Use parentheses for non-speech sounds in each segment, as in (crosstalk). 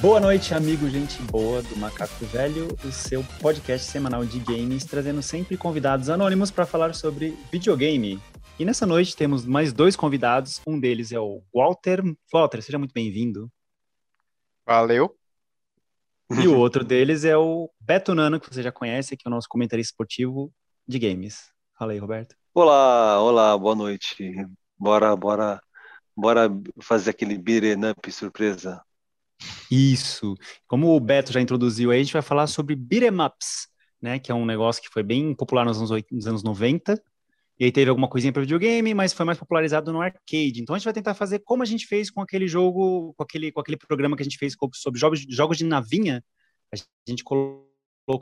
Boa noite, amigo, gente boa do Macaco Velho, o seu podcast semanal de games, trazendo sempre convidados anônimos para falar sobre videogame. E nessa noite temos mais dois convidados, um deles é o Walter. Walter, seja muito bem-vindo. Valeu. E o (laughs) outro deles é o Beto Nano, que você já conhece, que é o nosso comentarista esportivo de games. Fala aí, Roberto. Olá, olá, boa noite. Bora, bora, bora fazer aquele beat'em up surpresa. Isso. Como o Beto já introduziu aí, a gente vai falar sobre beat'em ups, né? Que é um negócio que foi bem popular nos anos, 80, nos anos 90. E aí teve alguma coisinha para videogame, mas foi mais popularizado no arcade. Então a gente vai tentar fazer como a gente fez com aquele jogo, com aquele, com aquele programa que a gente fez sobre jogos, jogos de navinha. A gente colocou,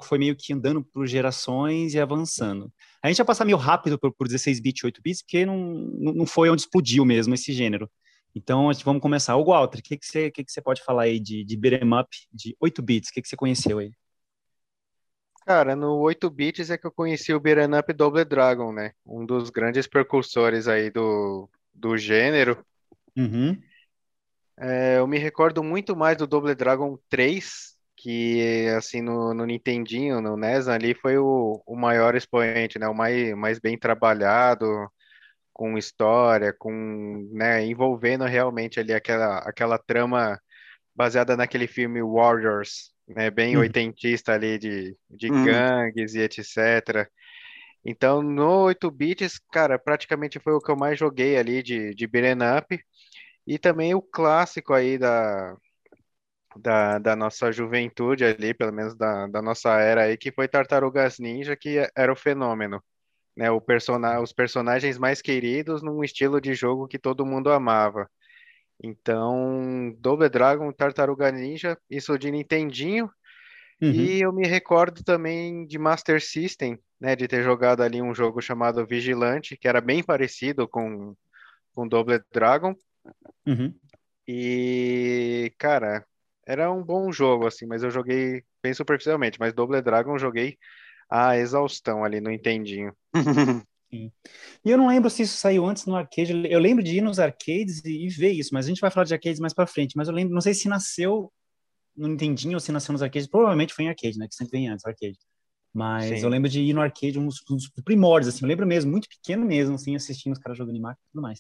foi meio que andando por gerações e avançando. A gente vai passar meio rápido por, por 16 bits, 8 bits, porque não, não foi onde explodiu mesmo esse gênero. Então, vamos começar. O Walter, o que, que, você, que, que você pode falar aí de, de beat'em up de 8 bits? O que, que você conheceu aí? Cara, no 8 bits é que eu conheci o beat'em up Double Dragon, né? Um dos grandes precursores aí do, do gênero. Uhum. É, eu me recordo muito mais do Double Dragon 3, que assim no, no Nintendinho, no NES ali foi o, o maior expoente, né? O mais, mais bem trabalhado, com história, com, né, envolvendo realmente ali aquela, aquela trama baseada naquele filme Warriors, né, bem uhum. oitentista ali de, de uhum. gangues e etc. Então, no 8 bits, cara, praticamente foi o que eu mais joguei ali de, de beat'em up. E também o clássico aí da, da, da nossa juventude ali, pelo menos da, da nossa era aí, que foi Tartarugas Ninja, que era o fenômeno né, o persona os personagens mais queridos num estilo de jogo que todo mundo amava. Então, Double Dragon, Tartaruga Ninja, isso de Nintendinho. Uhum. E eu me recordo também de Master System, né, de ter jogado ali um jogo chamado Vigilante, que era bem parecido com, com Double Dragon. Uhum. E, cara, era um bom jogo, assim, mas eu joguei bem superficialmente. Mas Double Dragon joguei a exaustão ali no Entendinho. Sim. (laughs) E eu não lembro se isso saiu antes no arcade. Eu lembro de ir nos arcades e, e ver isso, mas a gente vai falar de arcades mais para frente. Mas eu lembro, não sei se nasceu no Nintendinho ou se nasceu nos arcades. Provavelmente foi em arcade, né? Que sempre vem antes, arcade. Mas Sim. eu lembro de ir no arcade, uns dos primórdios, assim. Eu lembro mesmo, muito pequeno mesmo, assim, assistindo os caras jogando em máquina e tudo mais.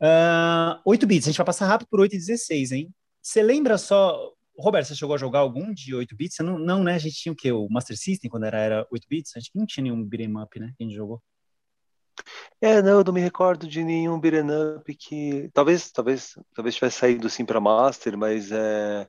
Uh, ah, 8 bits, a gente vai passar rápido por 8 e 16, hein? Você lembra só Roberto, você chegou a jogar algum de 8 bits? Não, não, né? A gente tinha o quê? O Master System, quando era, era 8 bits? A gente não tinha nenhum beat'em up, né? Que a gente jogou. É, não, eu não me recordo de nenhum beat'em up que... Talvez, talvez, talvez tivesse saído sim para Master, mas é...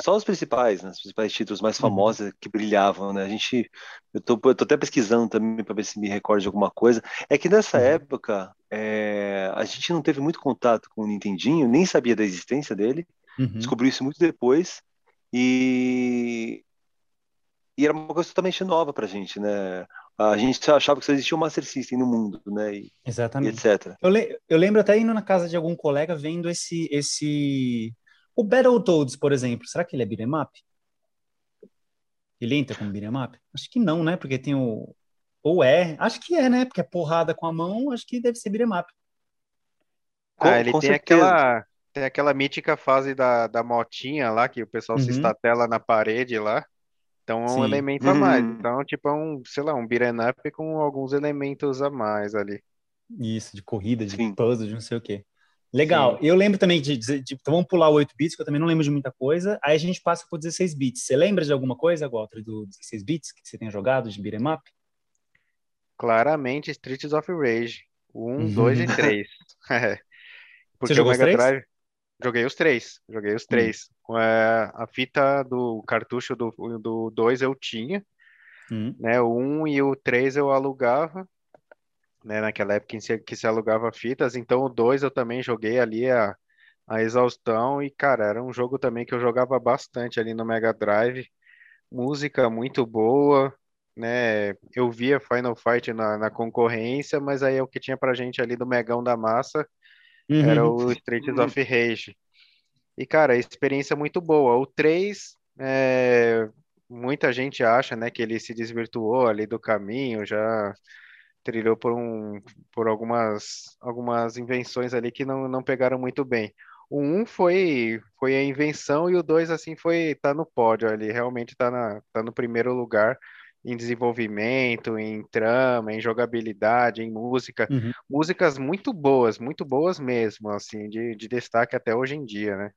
Só os principais, né? Os principais títulos mais uhum. famosos uhum. que brilhavam, né? A gente... Eu tô, eu tô até pesquisando também para ver se me recordo de alguma coisa. É que nessa uhum. época, é... a gente não teve muito contato com o Nintendinho, nem sabia da existência dele. Uhum. Descobri isso muito depois e e era uma coisa totalmente nova pra gente, né? A gente achava que só existia um Master System no mundo, né? E, Exatamente. E etc. Eu, le eu lembro até indo na casa de algum colega vendo esse esse o Battletoads, por exemplo. Será que ele é beat'em up? Ele entra como beat'em up? Acho que não, né? Porque tem o ou é, acho que é, né? Porque é porrada com a mão, acho que deve ser beat'em up. Ah, ele com tem certeza. aquela tem aquela mítica fase da, da motinha lá, que o pessoal uhum. se estatela na parede lá. Então é um Sim. elemento a mais. Uhum. Então, tipo, é um, sei lá, um beat'em up com alguns elementos a mais ali. Isso, de corrida, de Sim. puzzle, de não sei o quê. Legal. Sim. Eu lembro também de, de, de, Então vamos pular o 8 bits, que eu também não lembro de muita coisa. Aí a gente passa por 16 bits. Você lembra de alguma coisa, Walter, do 16 bits que você tenha jogado de beat'em up? Claramente Streets of Rage. 1, 2 e 3. (laughs) (laughs) Porque você jogou o Mega Drive. Joguei os três, joguei os hum. três. Hum. É, a fita do cartucho do 2 do dois eu tinha, hum. né? O 1 um e o 3 eu alugava, né? Naquela época que se, que se alugava fitas, então o 2 eu também joguei ali a, a exaustão e, cara, era um jogo também que eu jogava bastante ali no Mega Drive. Música muito boa, né? Eu via Final Fight na, na concorrência, mas aí é o que tinha pra gente ali do Megão da Massa Uhum. Era o Streets of Rage. E, cara, experiência muito boa. O 3, é, muita gente acha, né, que ele se desvirtuou ali do caminho, já trilhou por, um, por algumas, algumas invenções ali que não, não pegaram muito bem. o 1 foi, foi a invenção e o 2, assim, foi tá no pódio ali, realmente tá, na, tá no primeiro lugar em desenvolvimento, em trama, em jogabilidade, em música. Uhum. Músicas muito boas, muito boas mesmo, assim, de, de destaque até hoje em dia, né?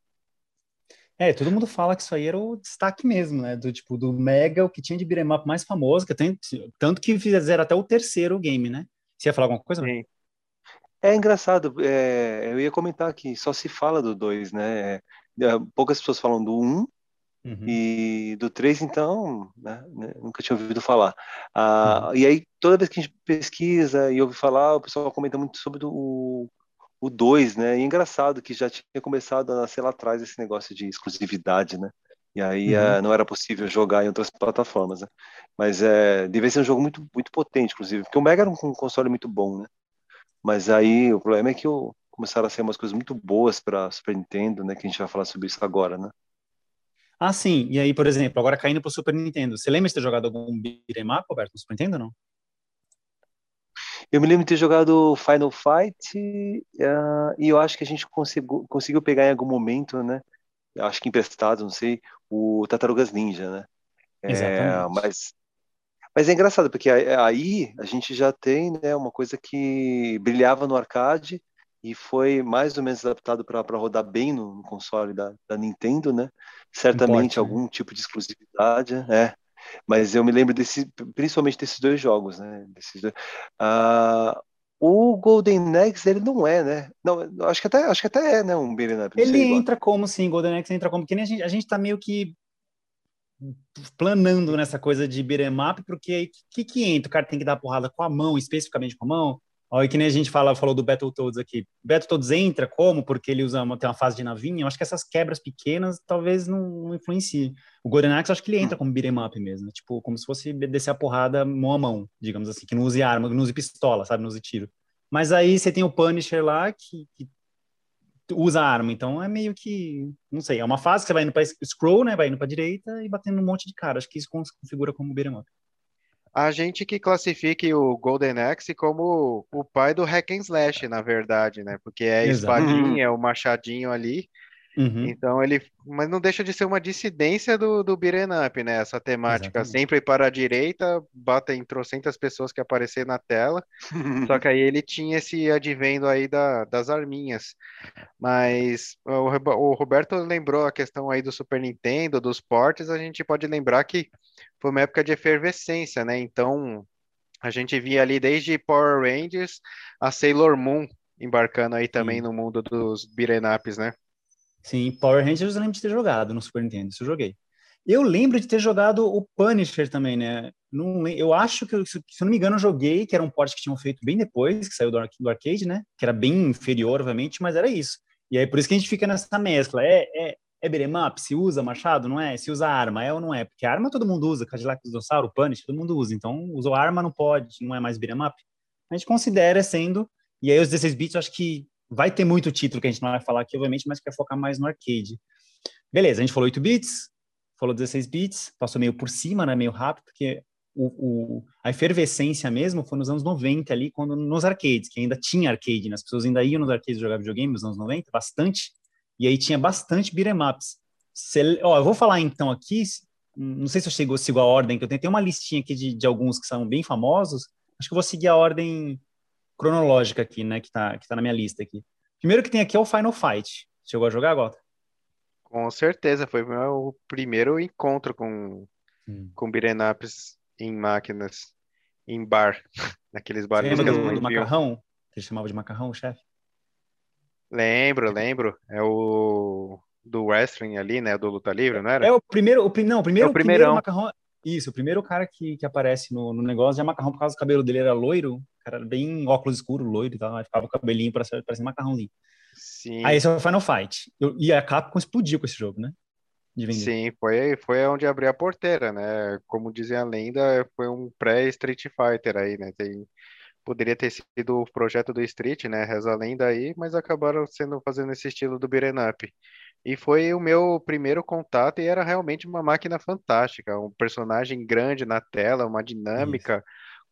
É, todo mundo fala que isso aí era o destaque mesmo, né? Do tipo, do Mega, o que tinha de beat'em up mais famoso, que tem, tanto que fizeram até o terceiro game, né? Você ia falar alguma coisa? Sim. É engraçado, é, eu ia comentar que só se fala do 2, né? É, poucas pessoas falam do 1 um, Uhum. e do 3, então, né, né, nunca tinha ouvido falar. Ah, Uhum. E aí, toda vez que a gente pesquisa e ouve falar, o pessoal comenta muito sobre o, o 2, né? E é engraçado que já tinha começado a nascer lá atrás esse negócio de exclusividade, né? E aí Uhum. ah, não era possível jogar em outras plataformas, né? Mas é, devia ser um jogo muito, muito potente, inclusive, porque o Mega era um, um console muito bom, né? Mas aí o problema é que o, começaram a sair umas coisas muito boas para Super Nintendo, né? Que a gente vai falar sobre isso agora, né? Ah, sim. E aí, por exemplo, agora caindo pro Super Nintendo. Você lembra de ter jogado algum beat'em up, Roberto, no Super Nintendo ou não? Eu me lembro de ter jogado Final Fight ah, e eu acho que a gente conseguiu, conseguiu pegar em algum momento, né? Eu acho que emprestado, não sei, o Tartarugas Ninja, né? É, Exatamente. mas, mas é engraçado, porque aí- aí a gente já tem né, uma coisa que brilhava no arcade e foi mais ou menos adaptado para rodar bem no, no console da, da Nintendo, né? Certamente né? algum tipo de exclusividade, é. Mas eu me lembro desse, principalmente desses dois jogos, né? Desses dois. Ah, o Golden Axe, ele não é, né? Não, acho que até, acho que até é, né? Um beat'em up, Ele entra como, sim, Golden Axe entra como, que nem a gente, a gente tá meio que planando nessa coisa de beat'em up, porque o que, que entra? O cara tem que dar porrada com a mão, especificamente com a mão? Olha, que nem a gente fala, falou do Battletoads aqui. Battletoads entra como? Porque ele usa uma, tem uma fase de navinha. Eu acho que essas quebras pequenas talvez não, não influenciem. O Golden Axe, acho que ele entra como beat'em up mesmo. Tipo, como se fosse descer a porrada mão a mão, digamos assim, que não use arma, não use pistola, sabe? Não use tiro. Mas aí você tem o Punisher lá, que, que usa arma, então é meio que, não sei, é uma fase que você vai indo para scroll, né, vai indo para direita e batendo um monte de cara. Acho que isso configura como beat'em up. A gente que classifique o Golden Axe como o pai do hack and slash, na verdade, né? Porque é a Exato. espadinha, é o machadinho ali. Uhum. Então ele, mas não deixa de ser uma dissidência do, do beat'em up, né? Essa temática Exatamente. sempre para a direita, bata em trocentas pessoas que aparecer na tela. (laughs) Só que aí ele tinha esse advento aí da, das arminhas. Mas o, o Roberto lembrou a questão aí do Super Nintendo, dos portes, a gente pode lembrar que foi uma época de efervescência, né? Então a gente via ali desde Power Rangers a Sailor Moon embarcando aí também Sim. no mundo dos beat'em ups, né? Sim, Power Rangers eu lembro de ter jogado no Super Nintendo, isso eu joguei. Eu lembro de ter jogado o Punisher também, né? Não, eu acho que, se eu não me engano, eu joguei, que era um port que tinham feito bem depois, que saiu do, do arcade, né? Que era bem inferior, obviamente, mas era isso. E aí por isso que a gente fica nessa mescla. É, é, é beat'em up? Se usa machado, não é? Se usa arma, é ou não é? Porque arma todo mundo usa, Cadillac Dinossauro, Punisher, todo mundo usa. Então, usou arma, não pode, não é mais beat'em up. A gente considera sendo, e aí os 16 bits, eu acho que vai ter muito título que a gente não vai falar aqui, obviamente, mas quer focar mais no arcade. Beleza, a gente falou 8 bits, falou 16 bits, passou meio por cima, né, meio rápido, porque o, o- a efervescência mesmo foi nos anos 90 ali, quando nos arcades, que ainda tinha arcade, né, as pessoas ainda iam nos arcades jogar videogame nos anos 90, bastante, e aí tinha bastante beat'em ups. Ó, eu vou falar então aqui, não sei se eu chego, sigo a ordem, que eu tentei uma listinha aqui de, de alguns que são bem famosos, acho que eu vou seguir a ordem cronológica aqui, né, que tá, que tá na minha lista aqui. Primeiro que tem aqui é o Final Fight. Chegou a jogar, Gota? Com certeza, foi o meu primeiro encontro com, com beat'em ups em máquinas, em bar, (laughs) naqueles Você bares lembra do, do macarrão? Que eles chamavam de macarrão, o chefe? Lembro, lembro. É o do wrestling ali, né? Do luta livre, não era? É o primeiro, o, não, o primeiro, É o primeiro macarrão. Isso, o primeiro cara que, que aparece no, no negócio é macarrão por causa do cabelo dele era loiro, cara era bem óculos escuro, loiro e tal, aí ficava o cabelinho parecendo, parecendo macarrãozinho. Sim, Aí esse é o Final Fight. Eu- e a Capcom explodiu com esse jogo, né? Sim, foi, foi onde abriu a porteira, né? Como dizia a lenda, foi um pré-Street Fighter aí, né? Tem poderia ter sido o projeto do Street, né? Reza a lenda aí, mas acabaram sendo fazendo esse estilo do beat'em up. E foi o meu primeiro contato e era realmente uma máquina fantástica, um personagem grande na tela, uma dinâmica,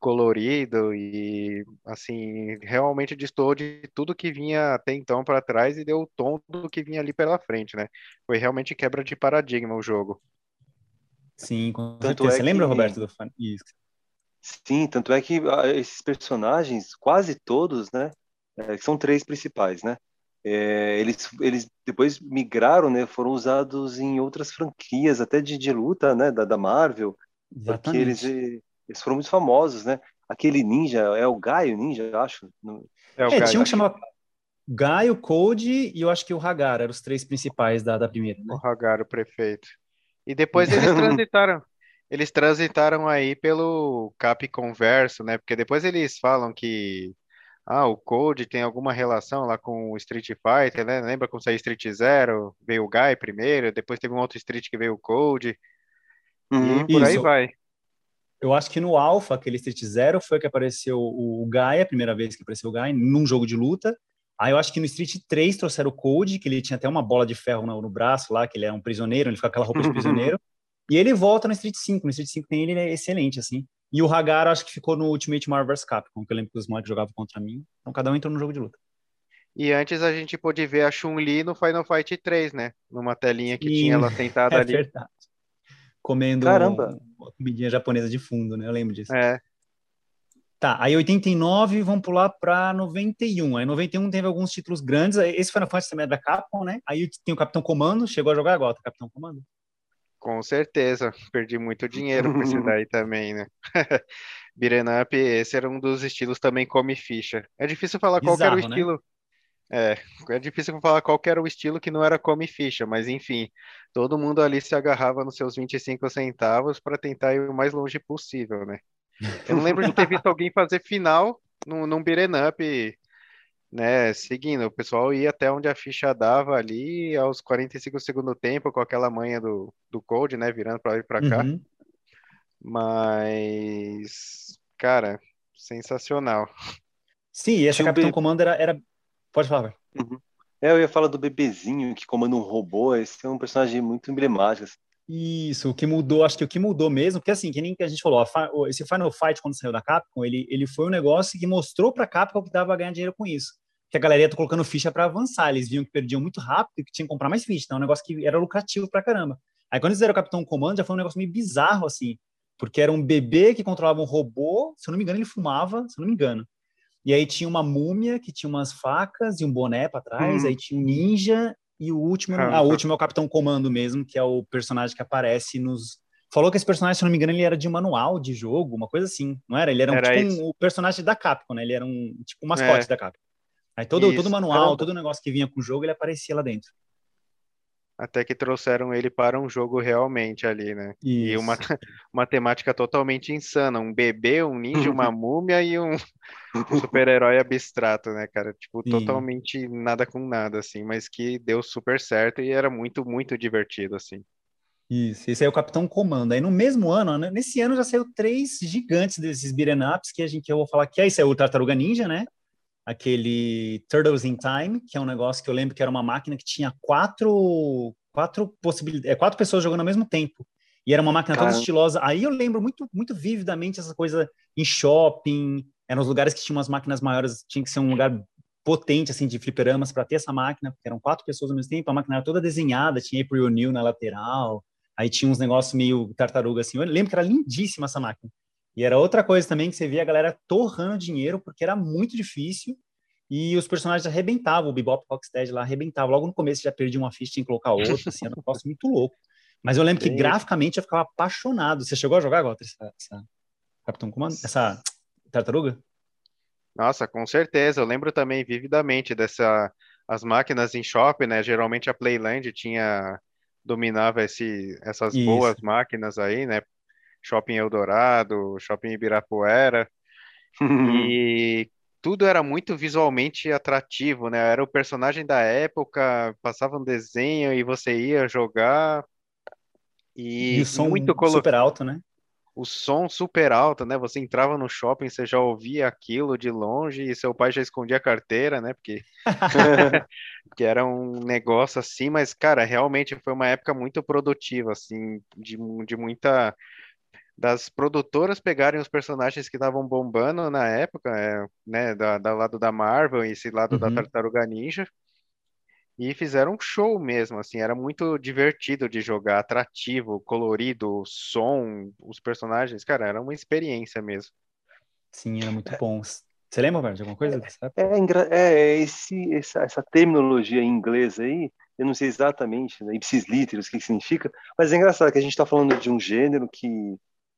colorido e assim, realmente destoou de tudo que vinha até então para trás e deu o tom do que vinha ali pela frente, né? Foi realmente quebra de paradigma o jogo. Sim, com certeza. É Você que... lembra, Roberto, do. Isso. Sim, tanto é que ah, esses personagens, quase todos, né? É, são três principais, né? É, eles, eles depois migraram, né? Foram usados em outras franquias, até de, de luta, né? Da, da Marvel. Exatamente. Porque eles, eles foram muito famosos, né? Aquele ninja, é o Gaio Ninja, acho. É, o é, Gaio. tinha um que chamava Gaio, Code e eu acho que o Hagar, eram os três principais da, da primeira. Né? O Hagar, o prefeito. E depois eles (laughs) transitaram. Eles transitaram aí pelo Cap Converso, né? Porque depois eles falam que ah, o Code tem alguma relação lá com o Street Fighter, né? Lembra quando saiu Street Zero? Veio o Guy primeiro, depois teve um outro Street que veio o Code. Uhum, e por isso. aí vai. Eu acho que no Alpha, aquele Street Zero, foi que apareceu o Guy, a primeira vez que apareceu o Guy, num jogo de luta. Aí eu acho que no Street 3 trouxeram o Code, que ele tinha até uma bola de ferro no, no braço lá, que ele é um prisioneiro, ele fica com aquela roupa de (laughs) prisioneiro. e ele volta no Street 5. No Street 5 tem ele, ele é excelente, assim. E o Hagar acho que ficou no Ultimate Marvel vs Capcom, que eu lembro que os moleques jogavam contra mim. Então cada um entrou no jogo de luta. E antes a gente pôde ver a Chun-Li no Final Fight 3, né? Numa telinha que Sim, tinha ela sentada (laughs) é ali. Verdade. Comendo Caramba. uma comidinha japonesa de fundo, né? Eu lembro disso. É. Tá, aí 89, vamos pular para 91. Aí 91 teve alguns títulos grandes. Esse Final Fantasy também é da Capcom, né? Aí tem o Capitão Comando, chegou a jogar agora, Capitão Comando? Com certeza, perdi muito dinheiro com esse daí também, né? (laughs) Beat'em Up, esse era um dos estilos também come ficha. É difícil falar Bizarro, qual era o né? estilo. Né? É, é difícil falar qual era o estilo que não era come ficha, mas enfim, todo mundo ali se agarrava nos seus 25 centavos para tentar ir o mais longe possível, né? Eu não lembro de ter visto alguém fazer final num, num beat'em up né, seguindo, o pessoal ia até onde a ficha dava ali, aos 45 segundo tempo, com aquela manha do, do code, né, virando para lá e para cá. Uhum. Mas, cara, sensacional. Sim, e esse Capitão. Comando era, era... Pode falar, uhum. É, eu ia falar do bebezinho que comanda um robô, esse é um personagem muito emblemático. Assim. Isso, o que mudou, acho que o que mudou mesmo, porque assim, que nem que a gente falou, esse Final Fight, quando saiu da Capcom, ele, ele foi um negócio que mostrou pra Capcom que dava a ganhar dinheiro com isso que a galera ia colocando ficha para avançar. Eles viam que perdiam muito rápido e que tinham que comprar mais ficha. Então, é um negócio que era lucrativo pra caramba. Aí, quando eles fizeram o Capitão Comando, já foi um negócio meio bizarro, assim, porque era um bebê que controlava um robô. Se eu não me engano, ele fumava, se eu não me engano. E aí tinha uma múmia que tinha umas facas e um boné para trás. Hum. Aí tinha um ninja e o último, ah, o último é o Capitão Comando mesmo, que é o personagem que aparece nos. Falou que esse personagem, se não me engano, ele era de manual de jogo, uma coisa assim, não era? Ele era, um, era tipo um, o personagem da Capcom, né? Ele era um tipo um mascote é. da Capcom. Aí todo, Isso. todo manual, todo negócio que vinha com o jogo, ele aparecia lá dentro. Até que trouxeram ele para um jogo realmente ali, né? Isso. E uma, (laughs) uma temática totalmente insana. Um bebê, um ninja, uma (laughs) múmia e um, um (laughs) super-herói abstrato, né, cara? Tipo, Sim. totalmente nada com nada, assim, mas que deu super certo e era muito, muito divertido, assim. Isso, esse aí é o Capitão Comando. Aí no mesmo ano, né, nesse ano já saiu três gigantes desses beat'em ups que a gente, eu vou falar que é esse é o Tartaruga Ninja, né? Aquele Turtles in Time, que é um negócio que eu lembro que era uma máquina que tinha quatro, quatro possibilidades, é, quatro pessoas jogando ao mesmo tempo. E era uma máquina toda estilosa. Aí eu lembro muito, muito vividamente essa coisa em shopping, eram os lugares que tinham umas máquinas maiores, tinha que ser um lugar potente, assim, de fliperamas para ter essa máquina, porque eram quatro pessoas ao mesmo tempo, a máquina era toda desenhada, tinha April O'Neil na lateral, aí tinha uns negócios meio tartaruga, assim. Eu lembro que era lindíssima essa máquina. E era outra coisa também que você via a galera torrando dinheiro, porque era muito difícil e os personagens arrebentavam, o Bebop Rocksteady lá arrebentava. Logo no começo já perdi uma ficha, tinha que colocar outra, assim, era um negócio muito louco. Mas eu lembro que graficamente eu ficava apaixonado. Você chegou a jogar agora essa, essa Capitão Comando? Essa tartaruga? Nossa, com certeza. Eu lembro também vividamente dessa as máquinas em shopping, né? Geralmente a Playland tinha dominava esse, essas Isso. boas máquinas aí, né? Shopping Eldorado, Shopping Ibirapuera. e (laughs) tudo era muito visualmente atrativo, né? Era o personagem da época, passava um desenho e você ia jogar. E, e o som muito colo... super alto, né? o som super alto, né? Você entrava no shopping, você já ouvia aquilo de longe e seu pai já escondia a carteira, né? Porque, (laughs) porque era um negócio assim, mas, cara, realmente foi uma época muito produtiva, assim, de, de muita. Das produtoras pegarem os personagens que estavam bombando na época, é, né? Da, da lado da Marvel e esse lado da Uhum. Tartaruga Ninja. E fizeram um show mesmo, assim, era muito divertido de jogar, atrativo, colorido, som, os personagens, cara, era uma experiência mesmo. Sim, era muito bom. Você lembra, Roberto, de alguma coisa? É, engra- é esse, essa, essa terminologia em inglês aí, eu não sei exatamente, né, ipsis literis, o que que significa, mas é engraçado que a gente está falando de um gênero que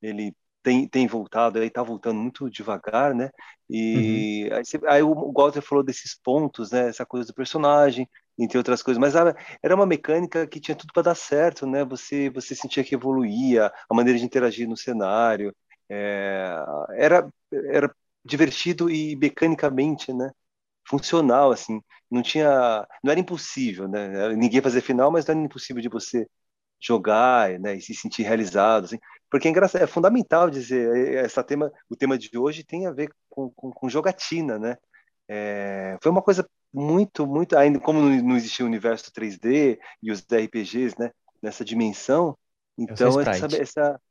ele tem, tem voltado, aí está voltando muito devagar, né? E aí, você- aí o Walter falou desses pontos, né? Essa coisa do personagem, entre outras coisas, mas ah, era uma mecânica que tinha tudo para dar certo, né? Você, você sentia que evoluía, a maneira de interagir no cenário, é, era, era divertido e mecanicamente, né? Funcional, assim. Não tinha, não era impossível, né? Ninguém fazia final, mas não era impossível de você jogar, né? E se sentir realizado, assim. Porque é engraçado, é fundamental dizer, é, essa tema, o tema de hoje tem a ver com, com, com jogatina, né? É, foi uma coisa muito, muito, ainda como não existia o universo 3D e os RPGs, né? Nessa dimensão, então essa, essa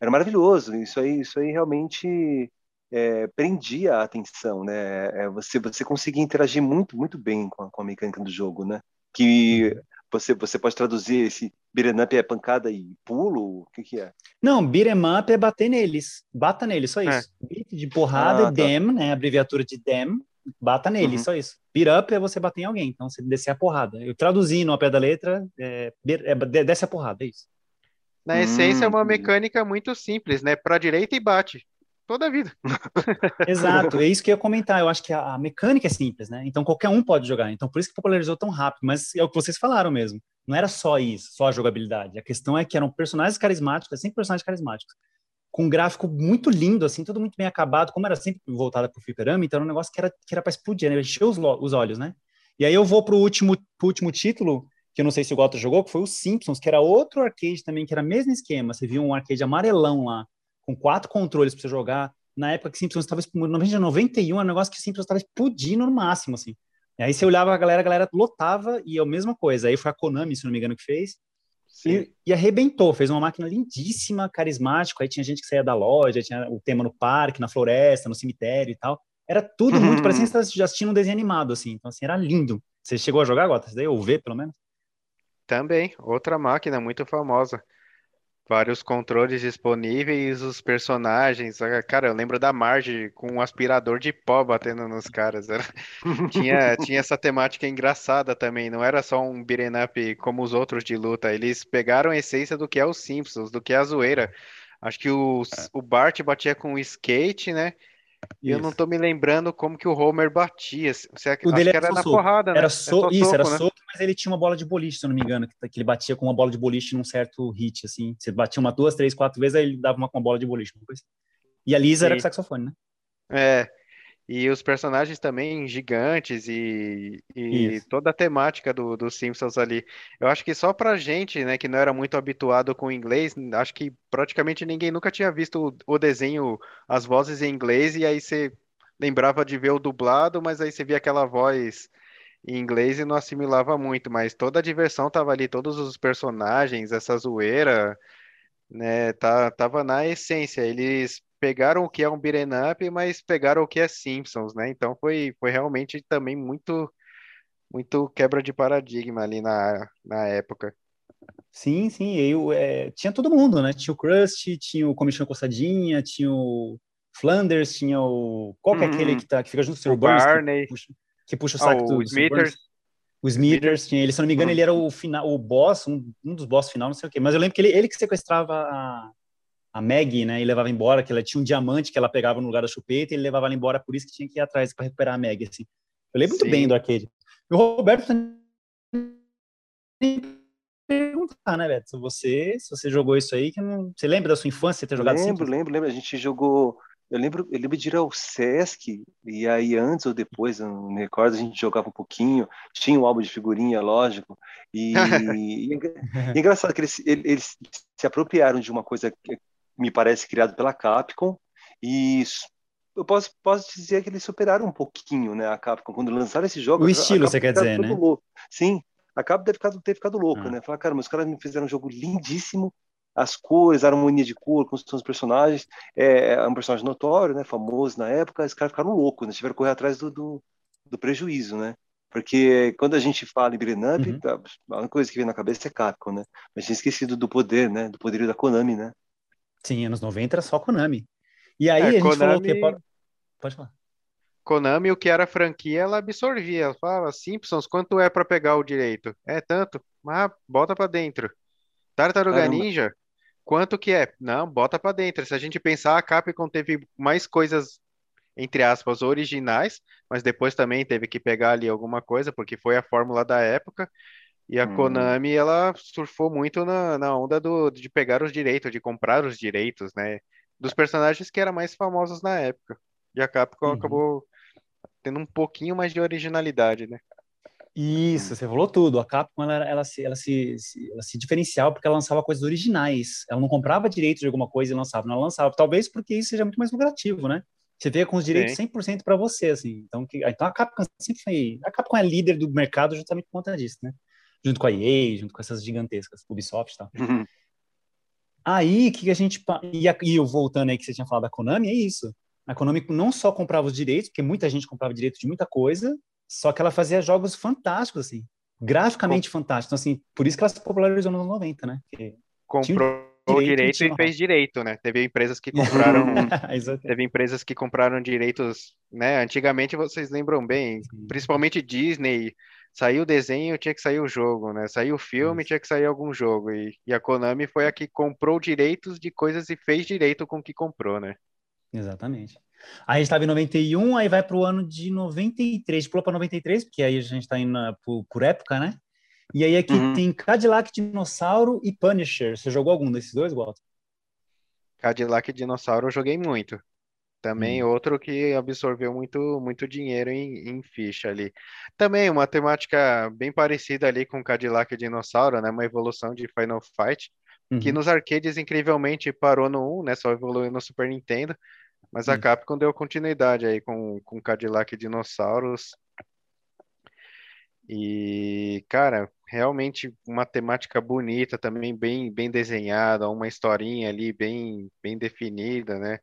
era maravilhoso. Isso aí, isso aí realmente é, prendia a atenção, né? É, você, você conseguia interagir muito, muito bem com a, com a mecânica do jogo, né? Que você, você pode traduzir esse beat'em up é pancada e pulo? O que que é? Não, beat'em up é bater neles. Bata neles, só É. isso. Beat de porrada Ah, é tá. dem, né? Abreviatura de dem. Bata neles, Uhum. só isso. Beat up é você bater em alguém, então você descer a porrada. Eu traduzi no ao pé da letra, é, é, de- desce a porrada, é isso. Na essência, é uma Hum, mecânica muito simples, né? Pra direita e bate. Toda a vida. (laughs) Exato, é isso que eu ia comentar. Eu acho que a, a mecânica é simples, né? Então qualquer um pode jogar. Então por isso que popularizou tão rápido. Mas é o que vocês falaram mesmo. Não era só isso, só a jogabilidade. A questão é que eram personagens carismáticos, sempre personagens carismáticos, com um gráfico muito lindo, assim, tudo muito bem acabado. Como era sempre voltada pro fliperama, então era um negócio que era, que era pra explodir, né? Encher os, os olhos, né? E aí eu vou pro último, pro último título, que eu não sei se o Gota jogou, que foi o Simpsons, que era outro arcade também, que era o mesmo esquema. Você viu um arcade amarelão lá, com quatro controles para você jogar. Na época que Simpsons estava explodindo, 91, era um negócio que Simpsons estava explodindo no máximo, assim. E aí você olhava a galera, a galera lotava e é a mesma coisa. Aí foi a Konami, se não me engano, que fez. E, e arrebentou, fez uma máquina lindíssima, carismática. Aí tinha gente que saía da loja, tinha o tema no parque, na floresta, no cemitério e tal. Era tudo muito, Uhum. parecia que você estava assistindo um desenho animado, assim. Então, assim, era lindo. Você chegou a jogar, Gota? Daí, ou ver, pelo menos? Também, outra máquina muito famosa. Vários controles disponíveis, os personagens. Ah, Cara, eu lembro da Marge com um aspirador de pó batendo nos caras. Era- (laughs) Tinha, tinha essa temática engraçada também. Não era só um beat'em up como os outros de luta. Eles pegaram a essência do que é os Simpsons, do que é a zoeira. Acho que o, o Bart batia com o skate, né? E eu não tô me lembrando como que o Homer batia. Você, O dele que era era na soco. porrada, né? Era É so... Isso, era soco, né? soco, mas ele tinha uma bola de boliche, se eu não me engano, que, que ele batia com uma bola de boliche num certo hit, assim. Você batia uma, duas, três, quatro vezes, aí ele dava uma com uma bola de boliche. uma coisa assim. E a Lisa era Sim. com saxofone, né? É, e os personagens também gigantes e, e toda a temática do, dos Simpsons ali. Eu acho que só pra gente, né, que não era muito habituado com o inglês, acho que praticamente ninguém nunca tinha visto o, o desenho, as vozes em inglês, e aí você lembrava de ver o dublado, mas aí você via aquela voz em inglês e não assimilava muito, mas toda a diversão tava ali, todos os personagens, essa zoeira, né, tá, tava na essência. Eles pegaram o que é um beat'em up, mas pegaram o que é Simpsons, né? Então foi, foi realmente também muito, muito quebra de paradigma ali na, na época. Sim, sim. Eu, é, tinha todo mundo, né? Tinha o Krusty, tinha o Comichão Coçadinha, tinha o Flanders, tinha o. Qual que é Uhum. aquele que, tá, que fica junto com o Sr. Burns, que Barney, puxa, que puxa o ah, saco o do. Smithers? O Smithers tinha ele, se não me engano, ele era o final, o boss, um, um dos boss final, não sei o quê. Mas eu lembro que ele, ele que sequestrava a, a Maggie, né? E levava embora, que ela tinha um diamante que ela pegava no lugar da chupeta e ele levava ela embora, por isso que tinha que ir atrás para recuperar a Maggie, assim. Eu lembro muito Sim. bem do arcade. E o Roberto perguntar, né, Beto? Se você, se você jogou isso aí, que não... você lembra da sua infância ter jogado Lembro, Simpsons? lembro, lembro. A gente jogou. Eu lembro, eu lembro de ir ao Sesc, e aí antes ou depois, eu não me recordo, a gente jogava um pouquinho, tinha um álbum de figurinha, lógico, e, (laughs) e é e engraçado que eles, eles se apropriaram de uma coisa que, me parece criado pela Capcom, e eu posso, posso dizer que eles superaram um pouquinho, né, a Capcom, quando lançaram esse jogo. O estilo, você quer dizer, né? Louco. Sim, a Capcom deve ter ficado louca, Ah. né? Falar, cara, meus caras me fizeram um jogo lindíssimo, as cores, a harmonia de cor, construção dos personagens, é, é um personagem notório, né, famoso na época, os caras ficaram loucos, né? Tiveram que correr atrás do, do, do prejuízo, né? Porque quando a gente fala em beat'em up, Uhum. a única coisa que vem na cabeça é Capcom, né? Mas tinha esquecido do poder, né? Do poderio da Konami, né? Sim, anos 90 era só Konami. E aí É, a gente falou Konami- que... pode- falar. Konami, o que era franquia, ela absorvia. Ela falava, Simpsons, quanto é pra pegar o direito? É tanto. Ah, bota pra dentro. Tartaruga Caramba. Ninja, quanto que é? Não, bota pra dentro. Se a gente pensar, a Capcom teve mais coisas, entre aspas, originais, mas depois também teve que pegar ali alguma coisa, porque foi a fórmula da época. E a Hum. Konami, ela surfou muito na, na onda do, de pegar os direitos, de comprar os direitos, né? Dos personagens que eram mais famosos na época. E a Capcom Uhum. acabou tendo um pouquinho mais de originalidade, né? Isso, você falou tudo. A Capcom ela, ela, se, ela, se, ela se diferenciava porque ela lançava coisas originais. Ela não comprava direitos de alguma coisa e lançava, não ela lançava. Talvez porque isso seja muito mais lucrativo, né? Você vê com os direitos 100% para você, assim. Então, que, então a Capcom sempre foi. A Capcom é líder do mercado justamente por conta disso, né? Junto com a EA, junto com essas gigantescas, Ubisoft e tal. Aí, o que a gente. E, a- e eu voltando aí que você tinha falado da Konami, é isso. A Konami não só comprava os direitos, porque muita gente comprava direito de muita coisa, só que ela fazia jogos fantásticos, assim. Graficamente fantásticos. Então, assim, por isso que ela se popularizou nos anos 90, né? Porque- Comprou o direito e direito e fez direito, né? Teve empresas que (laughs) compraram, (laughs) teve empresas que compraram direitos, né? Antigamente vocês lembram bem, principalmente Disney, saiu o desenho, tinha que sair o jogo, né? Saiu o filme, Isso. tinha que sair algum jogo. E, e a Konami foi a que comprou direitos de coisas e fez direito com o que comprou, né? Exatamente. Aí a gente estava em 91, aí vai para o ano de 93, pulou para 93, porque aí a gente está indo na- por, por época, né? E aí aqui Uhum. tem Cadillac Dinossauro e Punisher. Você jogou algum desses dois, Walter? Cadillac Dinossauro eu joguei muito. Também Hum. outro que absorveu muito, muito dinheiro em, em ficha ali. Também uma temática bem parecida ali com Cadillac Dinossauro, né? Uma evolução de Final Fight, que Uhum. nos arcades incrivelmente parou no 1, né? Só evoluiu no Super Nintendo. Mas a. Capcom deu continuidade aí com, com Cadillac Dinossauros. E, cara, realmente uma temática bonita, também bem, bem desenhada, uma historinha ali bem, bem definida, né?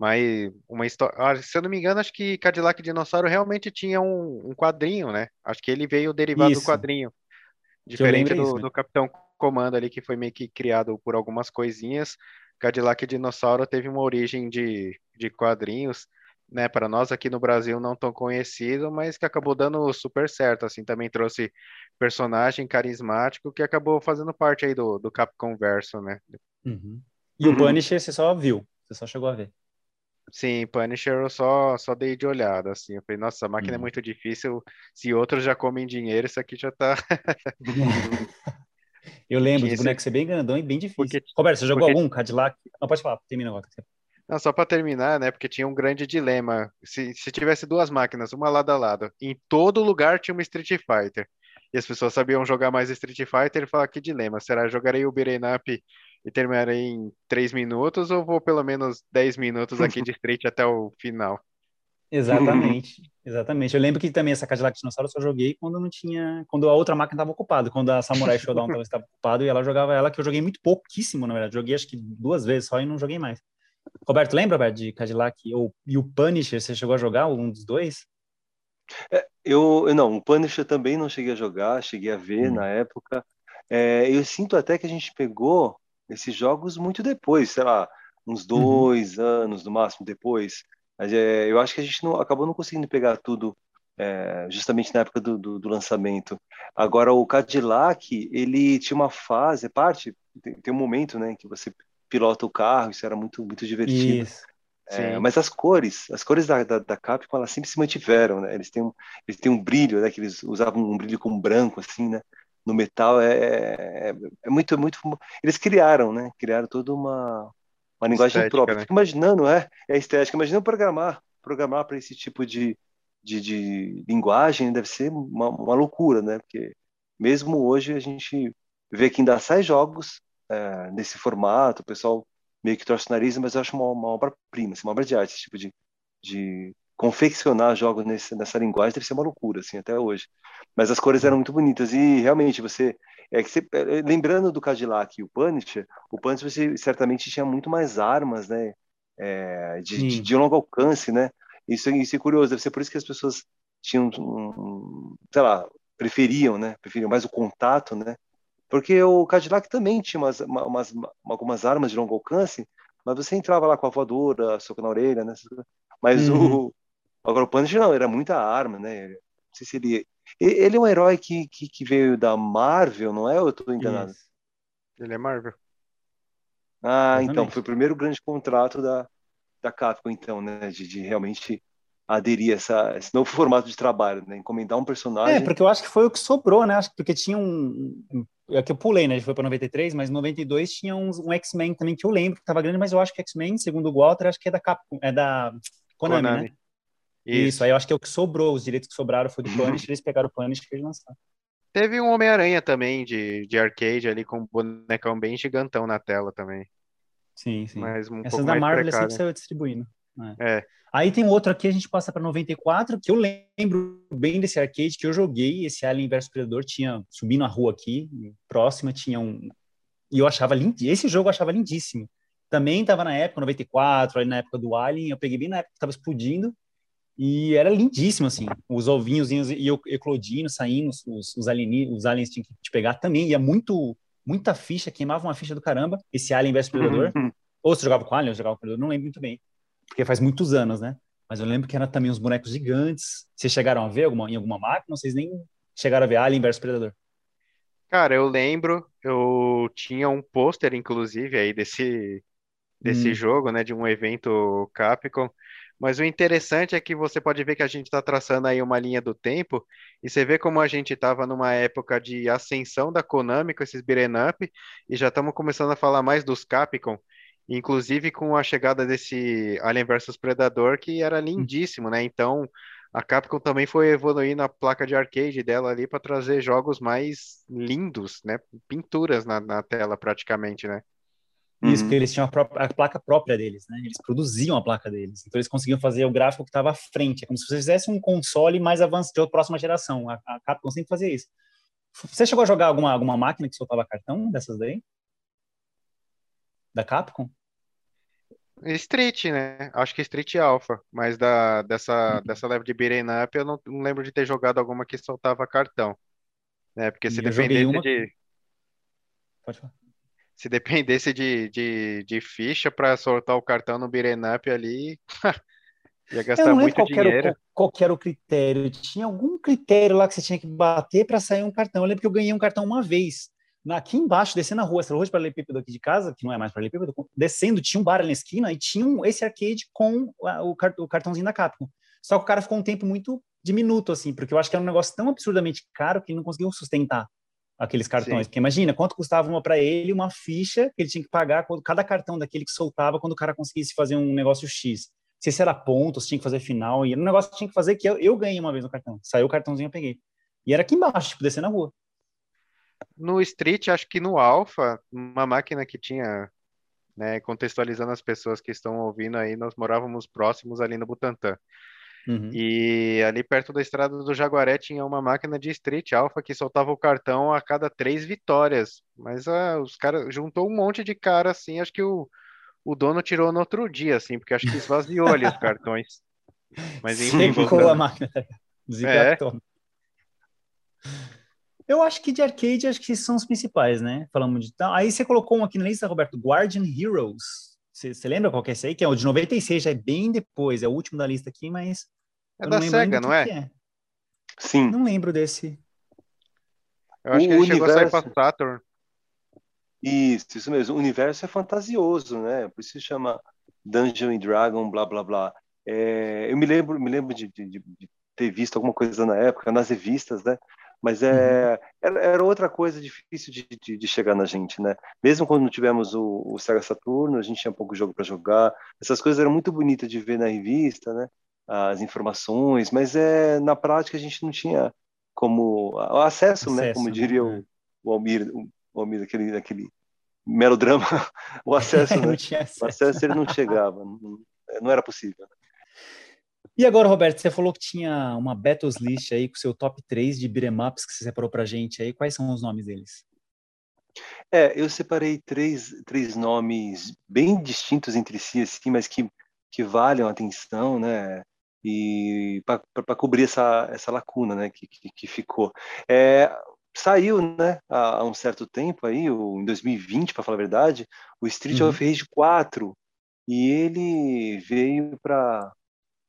Mas uma história. Se eu não me engano, acho que Cadillac Dinossauro realmente tinha um, um quadrinho, né? Acho que ele veio derivado do Isso. quadrinho. Que eu Diferente do, isso, né? do Capitão Comando ali, que foi meio que criado por algumas coisinhas. Cadillac Dinossauro teve uma origem de, de quadrinhos, né? Para nós aqui no Brasil não tão conhecido, mas que acabou dando super certo. Assim, também trouxe personagem carismático que acabou fazendo parte aí do, do Capcom Verso, né? Uhum. E o Uhum. Punisher você só viu, você só chegou a ver. Sim, Punisher eu só, só dei de olhada, assim. Eu falei, nossa, a máquina é Uhum. muito difícil. Se outros já comem dinheiro, isso aqui já tá. (laughs) (laughs) Eu lembro do esse- boneco ser bem grandão e bem difícil. Porque- Roberto, você jogou porque- algum Cadillac? Não, pode falar, termina agora. Não, só para terminar, né? Porque tinha um grande dilema. Se, se tivesse duas máquinas, uma lado a lado, em todo lugar tinha uma Street Fighter. E as pessoas sabiam jogar mais Street Fighter e falar que dilema. Será jogarei o Beat'em Up e terminarei em 3 minutos ou vou pelo menos 10 minutos aqui de Street até o final? (laughs) Exatamente, exatamente. Eu lembro que também essa Cadillac Dinossauro eu só joguei quando não tinha, quando a outra máquina estava ocupada, quando a Samurai Showdown talvez estava ocupada e ela jogava ela, que eu joguei muito pouquíssimo, na verdade. Joguei acho que duas vezes só e não joguei mais. Roberto, lembra, Roberto, de Cadillac ou, e o Punisher? Você chegou a jogar um dos dois? Eu, eu não, o Punisher também não cheguei a jogar, cheguei a ver Hum. na época. É, eu sinto até que a gente pegou esses jogos muito depois, sei lá, uns dois anos no máximo depois. Mas é, eu acho que a gente não, acabou não conseguindo pegar tudo é, justamente na época do, do, do lançamento. Agora, o Cadillac, ele tinha uma fase, é parte, tem, tem um momento, né, que você pilota o carro, isso era muito, muito divertido. Isso. É, mas as cores, as cores da, da, da Capcom, elas sempre se mantiveram, né? Eles têm um, eles têm um brilho, né? Que eles usavam um brilho com branco, assim, né? No metal é, é, é muito, muito. Eles criaram, né? Criaram toda uma, uma linguagem Estética, própria. né? Fico imaginando, é, é estética. Imaginando programar, programar para esse tipo de, de, de linguagem deve ser uma, uma loucura, né? Porque mesmo hoje a gente vê que ainda sai jogos é, nesse formato, o pessoal meio que torce o nariz, mas eu acho uma, uma obra-prima, assim, uma obra de arte, esse tipo de, de confeccionar jogos nesse, nessa linguagem deve ser uma loucura, assim, até hoje. Mas as cores eram muito bonitas e realmente você é que você, é, lembrando do Cadillac e o Punisher, o Punisher você certamente tinha muito mais armas, né, é, de, de, de, longo alcance, né? Isso, isso é curioso, deve ser por isso que as pessoas tinham, um, sei lá, preferiam, né? Preferiam mais o contato, né? Porque o Cadillac também tinha umas, umas, algumas armas de longo alcance, mas você entrava lá com a voadora, soco na orelha, né? Mas uhum. o agora o Punisher não, era muita arma, né? Não sei se ele ele é um herói que, que, que veio da Marvel, não é? Ou eu estou enganado? Isso. Ele é Marvel. Ah, Exatamente. então foi o primeiro grande contrato da da Capcom, então, né? De, de realmente aderir a essa, esse novo formato de trabalho, né? Encomendar um personagem. É, porque eu acho que foi o que sobrou, né? Acho que porque tinha um. É que eu pulei, né? Foi para 93, mas 92 tinha um, um X-Men também que eu lembro que estava grande, mas eu acho que X-Men, segundo o Walter, acho que é da Capcom, é da Konami, Konami. né? Isso. Isso. aí eu acho que é o que sobrou, os direitos que sobraram foi do Punisher, eles pegaram o Punisher e lançaram. Teve um Homem-Aranha também de, de arcade ali com um bonecão bem gigantão na tela também. Sim, sim. Mas um Essas da Marvel precário. sempre saiu distribuindo. É. é. Aí tem outro aqui, a gente passa para 94, que eu lembro bem desse arcade que eu joguei. Esse Alien vs Predador tinha subindo a rua aqui, próxima, tinha um. E eu achava lindo. Esse jogo eu achava lindíssimo. Também estava na época, 94, ali na época do Alien. Eu peguei bem na época que estava explodindo. E era lindíssimo, assim. Os ovinhos iam eclodindo, saindo, os, os, alien, os aliens tinham que te pegar também. Ia muito, muita ficha, queimava uma ficha do caramba. Esse Alien vs Predador. Uhum. Ou você jogava com Alien, ou jogava com Predador, não lembro muito bem porque faz muitos anos, né? Mas eu lembro que era também uns bonecos gigantes. Vocês chegaram a ver alguma, em alguma máquina? Vocês nem chegaram a ver Alien vs Predador? Cara, eu lembro, eu tinha um pôster, inclusive, aí desse, desse hum. jogo, né? De um evento Capcom. Mas o interessante é que você pode ver que a gente está traçando aí uma linha do tempo, e você vê como a gente estava numa época de ascensão da Konami com esses beat'em up, e já estamos começando a falar mais dos Capcom. Inclusive com a chegada desse Alien vs Predador, que era hum. lindíssimo, né? Então a Capcom também foi evoluindo a placa de arcade dela ali para trazer jogos mais lindos, né? Pinturas na, na tela praticamente, né? Isso, porque uhum. eles tinham a, própria, a, placa própria deles, né? Eles produziam a placa deles. Então eles conseguiam fazer o gráfico que estava à frente. É como se você fizesse um console mais avançado de próxima geração. A, a Capcom sempre fazia isso. Você chegou a jogar alguma, alguma máquina que soltava cartão dessas daí? Da Capcom? Street, né? Acho que Street Alpha, mas da, dessa, uhum. dessa leve de beat'em up eu não, não, lembro de ter jogado alguma que soltava cartão. Né? Porque se dependesse uma... de. Pode falar. Se dependesse de, de, de ficha para soltar o cartão no beat'em up ali, (laughs) ia gastar muito dinheiro. Qual, qual era o critério? Tinha algum critério lá que você tinha que bater para sair um cartão. Eu lembro que eu ganhei um cartão uma vez aqui embaixo, descendo a rua, essa rua de paralelepípedo aqui de casa, que não é mais paralelepípedo, descendo, tinha um bar ali na esquina e tinha um, esse arcade com o, o, cartãozinho da Capcom. Só que o cara ficou um tempo muito diminuto, assim, porque eu acho que era um negócio tão absurdamente caro que ele não conseguiu sustentar aqueles cartões. Sim. Porque imagina quanto custava uma para ele, uma ficha que ele tinha que pagar quando, cada cartão daquele que soltava quando o cara conseguisse fazer um negócio X. Se era ponto, se tinha que fazer final, e era um negócio que tinha que fazer que eu, eu ganhei uma vez no cartão. Saiu o cartãozinho, eu peguei. E era aqui embaixo, tipo, descendo a rua. No Street, acho que no Alpha, uma máquina que tinha, né, contextualizando as pessoas que estão ouvindo aí, nós morávamos próximos ali no Butantã. Uhum. E ali perto da estrada do Jaguaré tinha uma máquina de Street Alpha que soltava o cartão a cada três vitórias. Mas ah, os caras juntou um monte de cara assim, acho que o, o dono tirou no outro dia, assim, porque acho que esvaziou ali os (laughs) cartões. Mas enfim. Secou a máquina. (laughs) É. Eu acho que de arcade, acho que são os principais, né? Falamos de tal. Aí você colocou um aqui na lista, Roberto, Guardian Heroes. Você lembra qual que é esse aí? Que é o de 96, já é bem depois, é o último da lista aqui, mas. É da SEGA, não é? é? Sim. Não lembro desse. Eu acho o que ele universo... chegou a sair pra Saturn. Isso, isso mesmo. O universo é fantasioso, né? Por isso se chama Dungeon and Dragon, blá blá blá. É, eu me lembro, me lembro de, de, de, ter visto alguma coisa na época, nas revistas, né? Mas é, uhum. era, outra coisa difícil de, de, de, chegar na gente, né? Mesmo quando tivemos o, o Sega Saturno, a gente tinha pouco jogo para jogar. Essas coisas eram muito bonitas de ver na revista, né? As informações, mas é na prática a gente não tinha como o acesso, acesso né? Como diria o, né? o Almir, o Almir daquele, daquele melodrama, (laughs) o acesso, (laughs) né? acesso. o acesso ele não chegava, não, não era possível. E agora, Roberto, você falou que tinha uma Battles List aí com seu top 3 de beat'em ups que você separou pra gente aí. Quais são os nomes deles? É, eu separei três, três nomes bem distintos entre si, assim, mas que, que valem a atenção, né? E para cobrir essa, essa lacuna, né? Que, que, que ficou. É, saiu, né? Há, há, um certo tempo aí, o, em 2020, para falar a verdade, o Street uhum. of Rage 4 e ele veio para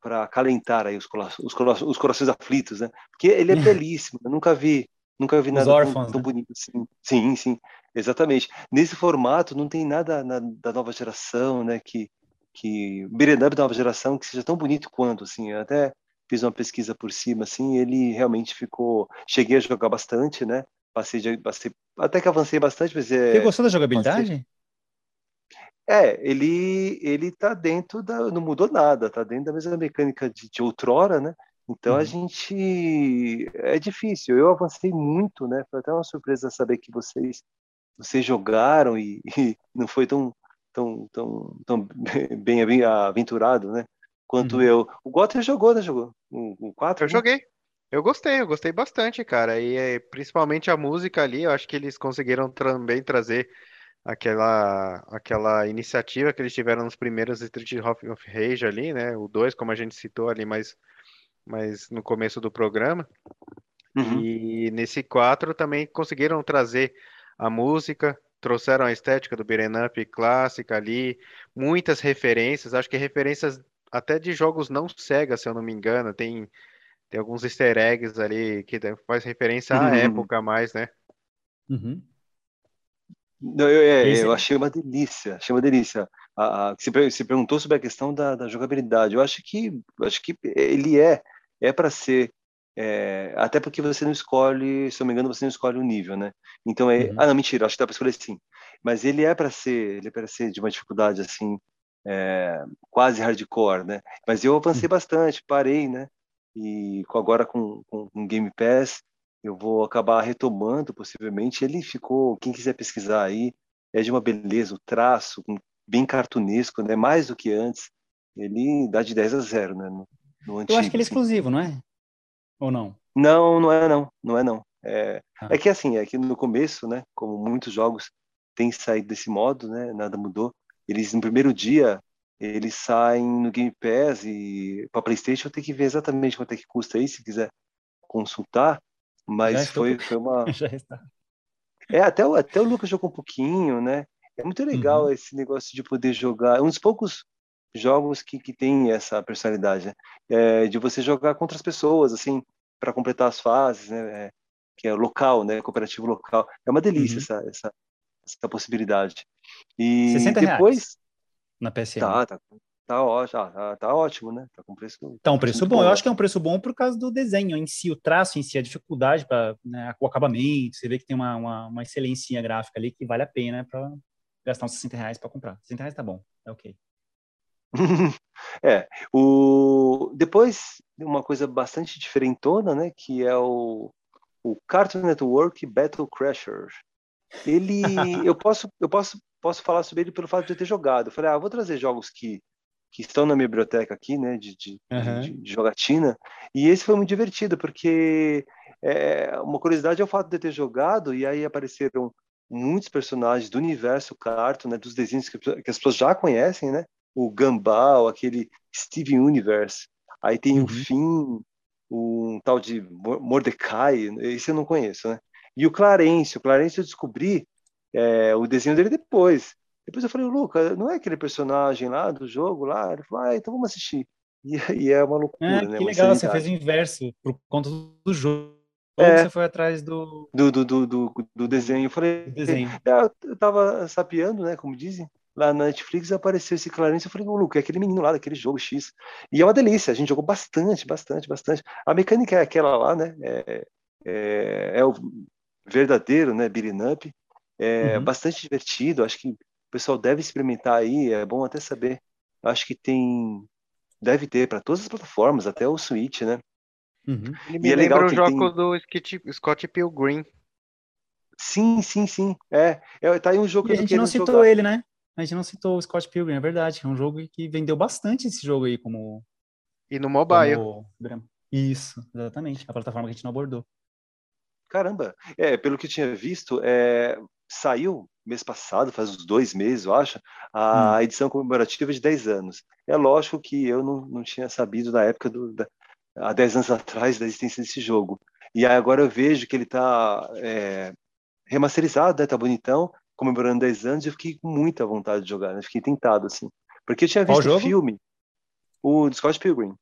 para acalentar aí os, os, os corações aflitos, né? Porque ele é (laughs) belíssimo, eu nunca vi Nunca vi nada órfãos, tão, tão né? bonito assim. Sim, sim, exatamente. Nesse formato não tem nada na, da nova geração, né? Que que beat'em da nova geração que seja tão bonito quanto, assim. Eu até fiz uma pesquisa por cima, assim. Ele realmente ficou. Cheguei a jogar bastante, né? Passei, de, passei até que avancei bastante, mas é. Você gostou da jogabilidade? Passei... É, ele ele tá dentro da, não mudou nada, tá dentro da mesma mecânica de, de outrora, né? Então a uhum. gente é difícil. Eu avancei muito, né? Foi até uma surpresa saber que vocês vocês jogaram e, (laughs) e não foi tão tão tão, tão (laughs) bem aventurado, né? Quanto uhum. eu. O Gotter jogou, né? Jogou o, o 4? Eu né? joguei. Eu gostei, eu gostei bastante, cara. E é, principalmente a música ali, eu acho que eles conseguiram também trazer aquela aquela iniciativa que eles tiveram nos primeiros Street of Rage ali, né? O 2, como a gente citou ali, mas mas no começo do programa. Uhum. E nesse 4 também conseguiram trazer a música, trouxeram a estética do beat'em up clássica ali, muitas referências, acho que referências até de jogos não Sega, se eu não me engano, tem, tem alguns easter eggs ali que faz referência à uhum. época mais, né? Uhum. Não, eu, é, eu achei uma delícia, achei uma delícia. A, a, se, se perguntou sobre a questão da, da jogabilidade. Eu acho que, acho que ele é é para ser é, até porque você não escolhe, se eu não me engano, você não escolhe o nível, né? Então é, uhum. ah, não, mentira, acho que dá para escolher sim. Mas ele é para ser, ele é para ser de uma dificuldade assim, é, quase hardcore, né? Mas eu avancei uhum. bastante, parei, né? E agora com, com, com Game Pass, eu vou acabar retomando, possivelmente. Ele ficou, quem quiser pesquisar aí, é de uma beleza, o traço, bem cartunesco, né? Mais do que antes. Ele dá de 10 a 0, né? No, no antigo, eu acho que ele é exclusivo, não é? Ou não? Não, não é não, não é não. É, ah. é que assim, é que no começo, né, como muitos jogos têm saído desse modo, né, nada mudou. Eles no primeiro dia eles saem no Game Pass e para PlayStation tem que ver exatamente quanto é que custa aí, se quiser consultar. Mas foi, foi uma. (laughs) É, até, o, até o Lucas jogou um pouquinho, né? É muito legal uhum. esse negócio de poder jogar. É um dos poucos jogos que, que tem essa personalidade, né? é, de você jogar contra as pessoas, assim, para completar as fases, né? É, que é local, né? Cooperativo local. É uma delícia uhum. essa, essa, essa possibilidade. E 60 depois na PSN. Tá, tá, tá, ótimo, tá, tá ótimo, né? Tá com preço. Tá um preço bom. bom. Eu acho que é um preço bom por causa do desenho em si, o traço em si, a dificuldade para né, o acabamento. Você vê que tem uma, uma, uma excelência gráfica ali que vale a pena para gastar uns 60 reais para comprar. 60 reais tá bom, é ok. (laughs) é, o depois uma coisa bastante diferentona, né, que é o, o Cartoon Network Battle Crasher. Ele, (laughs) eu posso, eu posso, posso falar sobre ele pelo fato de eu ter jogado. Eu falei, ah, vou trazer jogos que que estão na minha biblioteca aqui, né, de, de, uhum. de, de jogatina. E esse foi muito divertido porque é, uma curiosidade é o fato de eu ter jogado e aí apareceram muitos personagens do universo Cartoon, né, dos desenhos que, que as pessoas já conhecem, né, o Gambal, aquele Steven Universe. Aí tem uhum. o Finn, um tal de Mordecai, esse eu não conheço, né? E o Clarence, o Clarence eu descobri é, o desenho dele depois. Depois eu falei, Luca, não é aquele personagem lá do jogo lá? Ele falou, ah, então vamos assistir. (laughs) E, e é uma loucura, é, né? Que legal, você fez o inverso por conta do jogo. É, você foi atrás do... Do, do, do, do, do desenho. Eu falei, desenho. (laughs) eu tava sapeando, né, como dizem, lá na Netflix apareceu esse Clarence, eu falei, ô Luke, é aquele menino lá daquele jogo X. E é uma delícia, a gente jogou bastante, bastante, bastante. A mecânica é aquela lá, né? É, é, é o verdadeiro, né? Beating up. É uhum. bastante divertido, acho que o pessoal deve experimentar aí, é bom até saber. Acho que tem, deve ter para todas as plataformas, até o Switch, né? Uhum. Ele me e é lembra o jogo tem... do Scott Pilgrim. Sim, sim, sim. É, é tá aí um jogo e que a gente não citou jogar. ele, né? A gente não citou o Scott Pilgrim, é verdade. É um jogo que vendeu bastante esse jogo aí como. E no mobile. Como... Isso, exatamente. A plataforma que a gente não abordou. Caramba, é, pelo que eu tinha visto, é, saiu mês passado, faz uns dois meses, eu acho, a hum. edição comemorativa de 10 anos. É lógico que eu não, não tinha sabido na época do, da, há 10 anos atrás da existência desse jogo. E agora eu vejo que ele está é, remasterizado, né, tá bonitão, comemorando 10 anos, e eu fiquei com muita vontade de jogar, né? Fiquei tentado, assim. Porque eu tinha visto o filme, o Scott Pilgrim.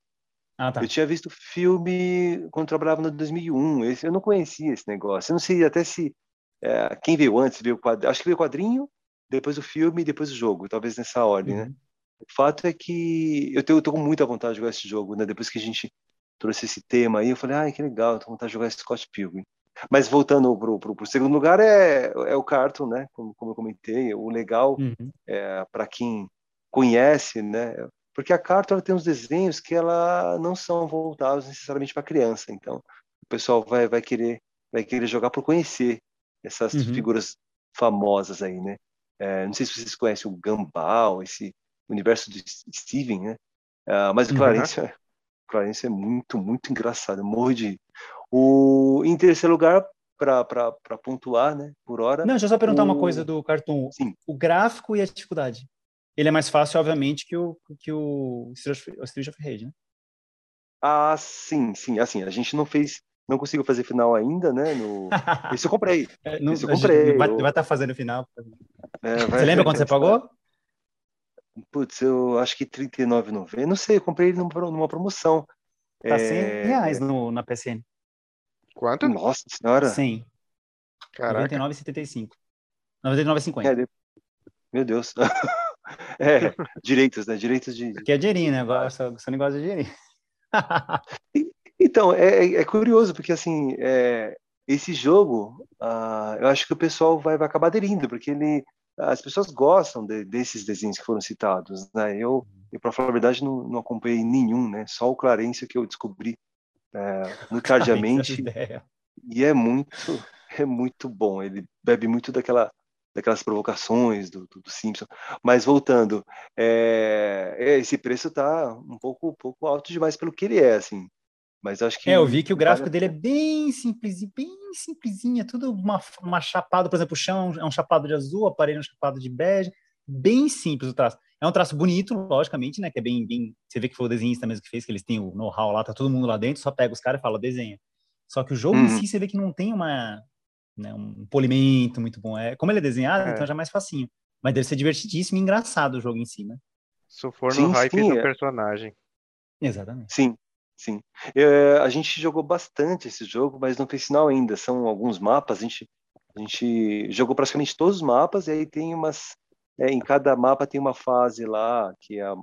Ah, tá. Eu tinha visto filme quando trabalhava no 2001. Esse, eu não conhecia esse negócio. Eu não sei até se é, quem veio antes, o quadrinho. Acho que veio o quadrinho, depois o filme depois o jogo. Talvez nessa ordem, né? uhum. né? O fato é que eu tenho, eu tô com muita vontade de jogar esse jogo, né? Depois que a gente trouxe esse tema aí, eu falei, ai, que legal, tô com vontade de jogar Scott Pilgrim. Mas voltando pro, pro, pro, segundo lugar é, é o Carton, né? Como, como eu comentei, o legal uhum. é, para quem conhece, né? Porque a Carton ela tem uns desenhos que ela não são voltados necessariamente para criança, então o pessoal vai, vai querer vai querer jogar por conhecer essas uhum. figuras famosas aí, né? É, não sei se vocês conhecem o Gumball, esse universo de Steven, né? Uh, mas o Clarence, uhum. é, Clarence é muito, muito engraçado. Morro de. O, em terceiro lugar, para pontuar, né? Por hora. Não, deixa eu só perguntar o... uma coisa do Cartoon. Sim. O gráfico e a dificuldade. Ele é mais fácil, obviamente, que o, que o Street of Rage, né? Ah, sim, sim. Assim, a gente não fez não consigo fazer final ainda, né? No... (laughs) Esse eu comprei. É, não, Esse eu comprei. Vai estar tá fazendo final. É, vai, você lembra quanto você pagou? Putz, eu acho que R$39,90. Não sei, eu comprei ele numa promoção. Tá é... 100 reais no, na PSN. Quanto? Nossa senhora. 100. Caraca. 99,75. 99,50. É, meu Deus. (laughs) é, direitos, né? Direitos de. Porque é dinheirinho, né? Agora você não gosta de dinheirinho. (laughs) Então, é, é curioso, porque assim, é, esse jogo, uh, eu acho que o pessoal vai, vai acabar aderindo, porque ele, as pessoas gostam de, desses desenhos que foram citados, né? Eu, eu para falar a verdade, não, não acompanhei nenhum, né? Só o Clarence que eu descobri é, (laughs) muito tardiamente. e é muito, é muito bom. Ele bebe muito daquela daquelas provocações do, do, do Simpson. Mas voltando, é, esse preço está um pouco, um pouco alto demais pelo que ele é, assim. Mas acho que. É, eu vi que o gráfico dele é bem simples, bem simplesinho, é tudo uma, uma chapada, por exemplo, o chão é um chapado de azul, a parede é um chapado de bege, bem simples o traço. É um traço bonito, logicamente, né? Que é bem, bem. Você vê que foi o desenhista mesmo que fez, que eles têm o know-how lá, tá todo mundo lá dentro, só pega os caras e fala, desenha. Só que o jogo uhum. em si, você vê que não tem uma, né, um polimento muito bom. É, como ele é desenhado, é. então já é mais facinho. Mas deve ser divertidíssimo e engraçado o jogo em si, né? Se for no sim, hype sim, do é. personagem. Exatamente. Sim, Sim. É, a gente jogou bastante esse jogo, mas não fez sinal ainda. São alguns mapas, a gente, a gente jogou praticamente todos os mapas, e aí tem umas. É, em cada mapa tem uma fase lá, que é,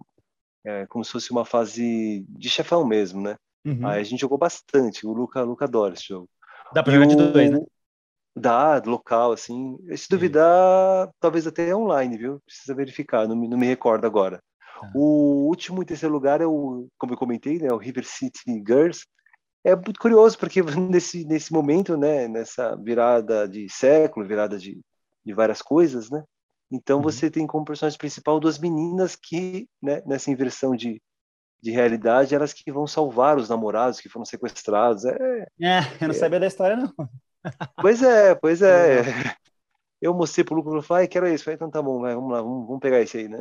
é, como se fosse uma fase de chefão mesmo, né? Uhum. Aí a gente jogou bastante. O Luca, Luca adora esse jogo. Dá pra jogar de dois, né? Dá, local, assim. Se duvidar, talvez até online, viu? Precisa verificar, não me, não me recordo agora. Tá. O último e terceiro lugar é o, como eu comentei, né, o River City Girls. É muito curioso porque (laughs) nesse nesse momento, né, nessa virada de século, virada de, de várias coisas, né? Então uhum. você tem como personagem principal duas meninas que, né, nessa inversão de, de realidade, elas que vão salvar os namorados que foram sequestrados. É, é eu não é. sabia da história não. Pois é, pois é. (laughs) Eu mostrei pro Lucas e falei, ah, quero isso. Falei, então tá bom, vai, vamos lá, vamos, vamos pegar esse aí, né?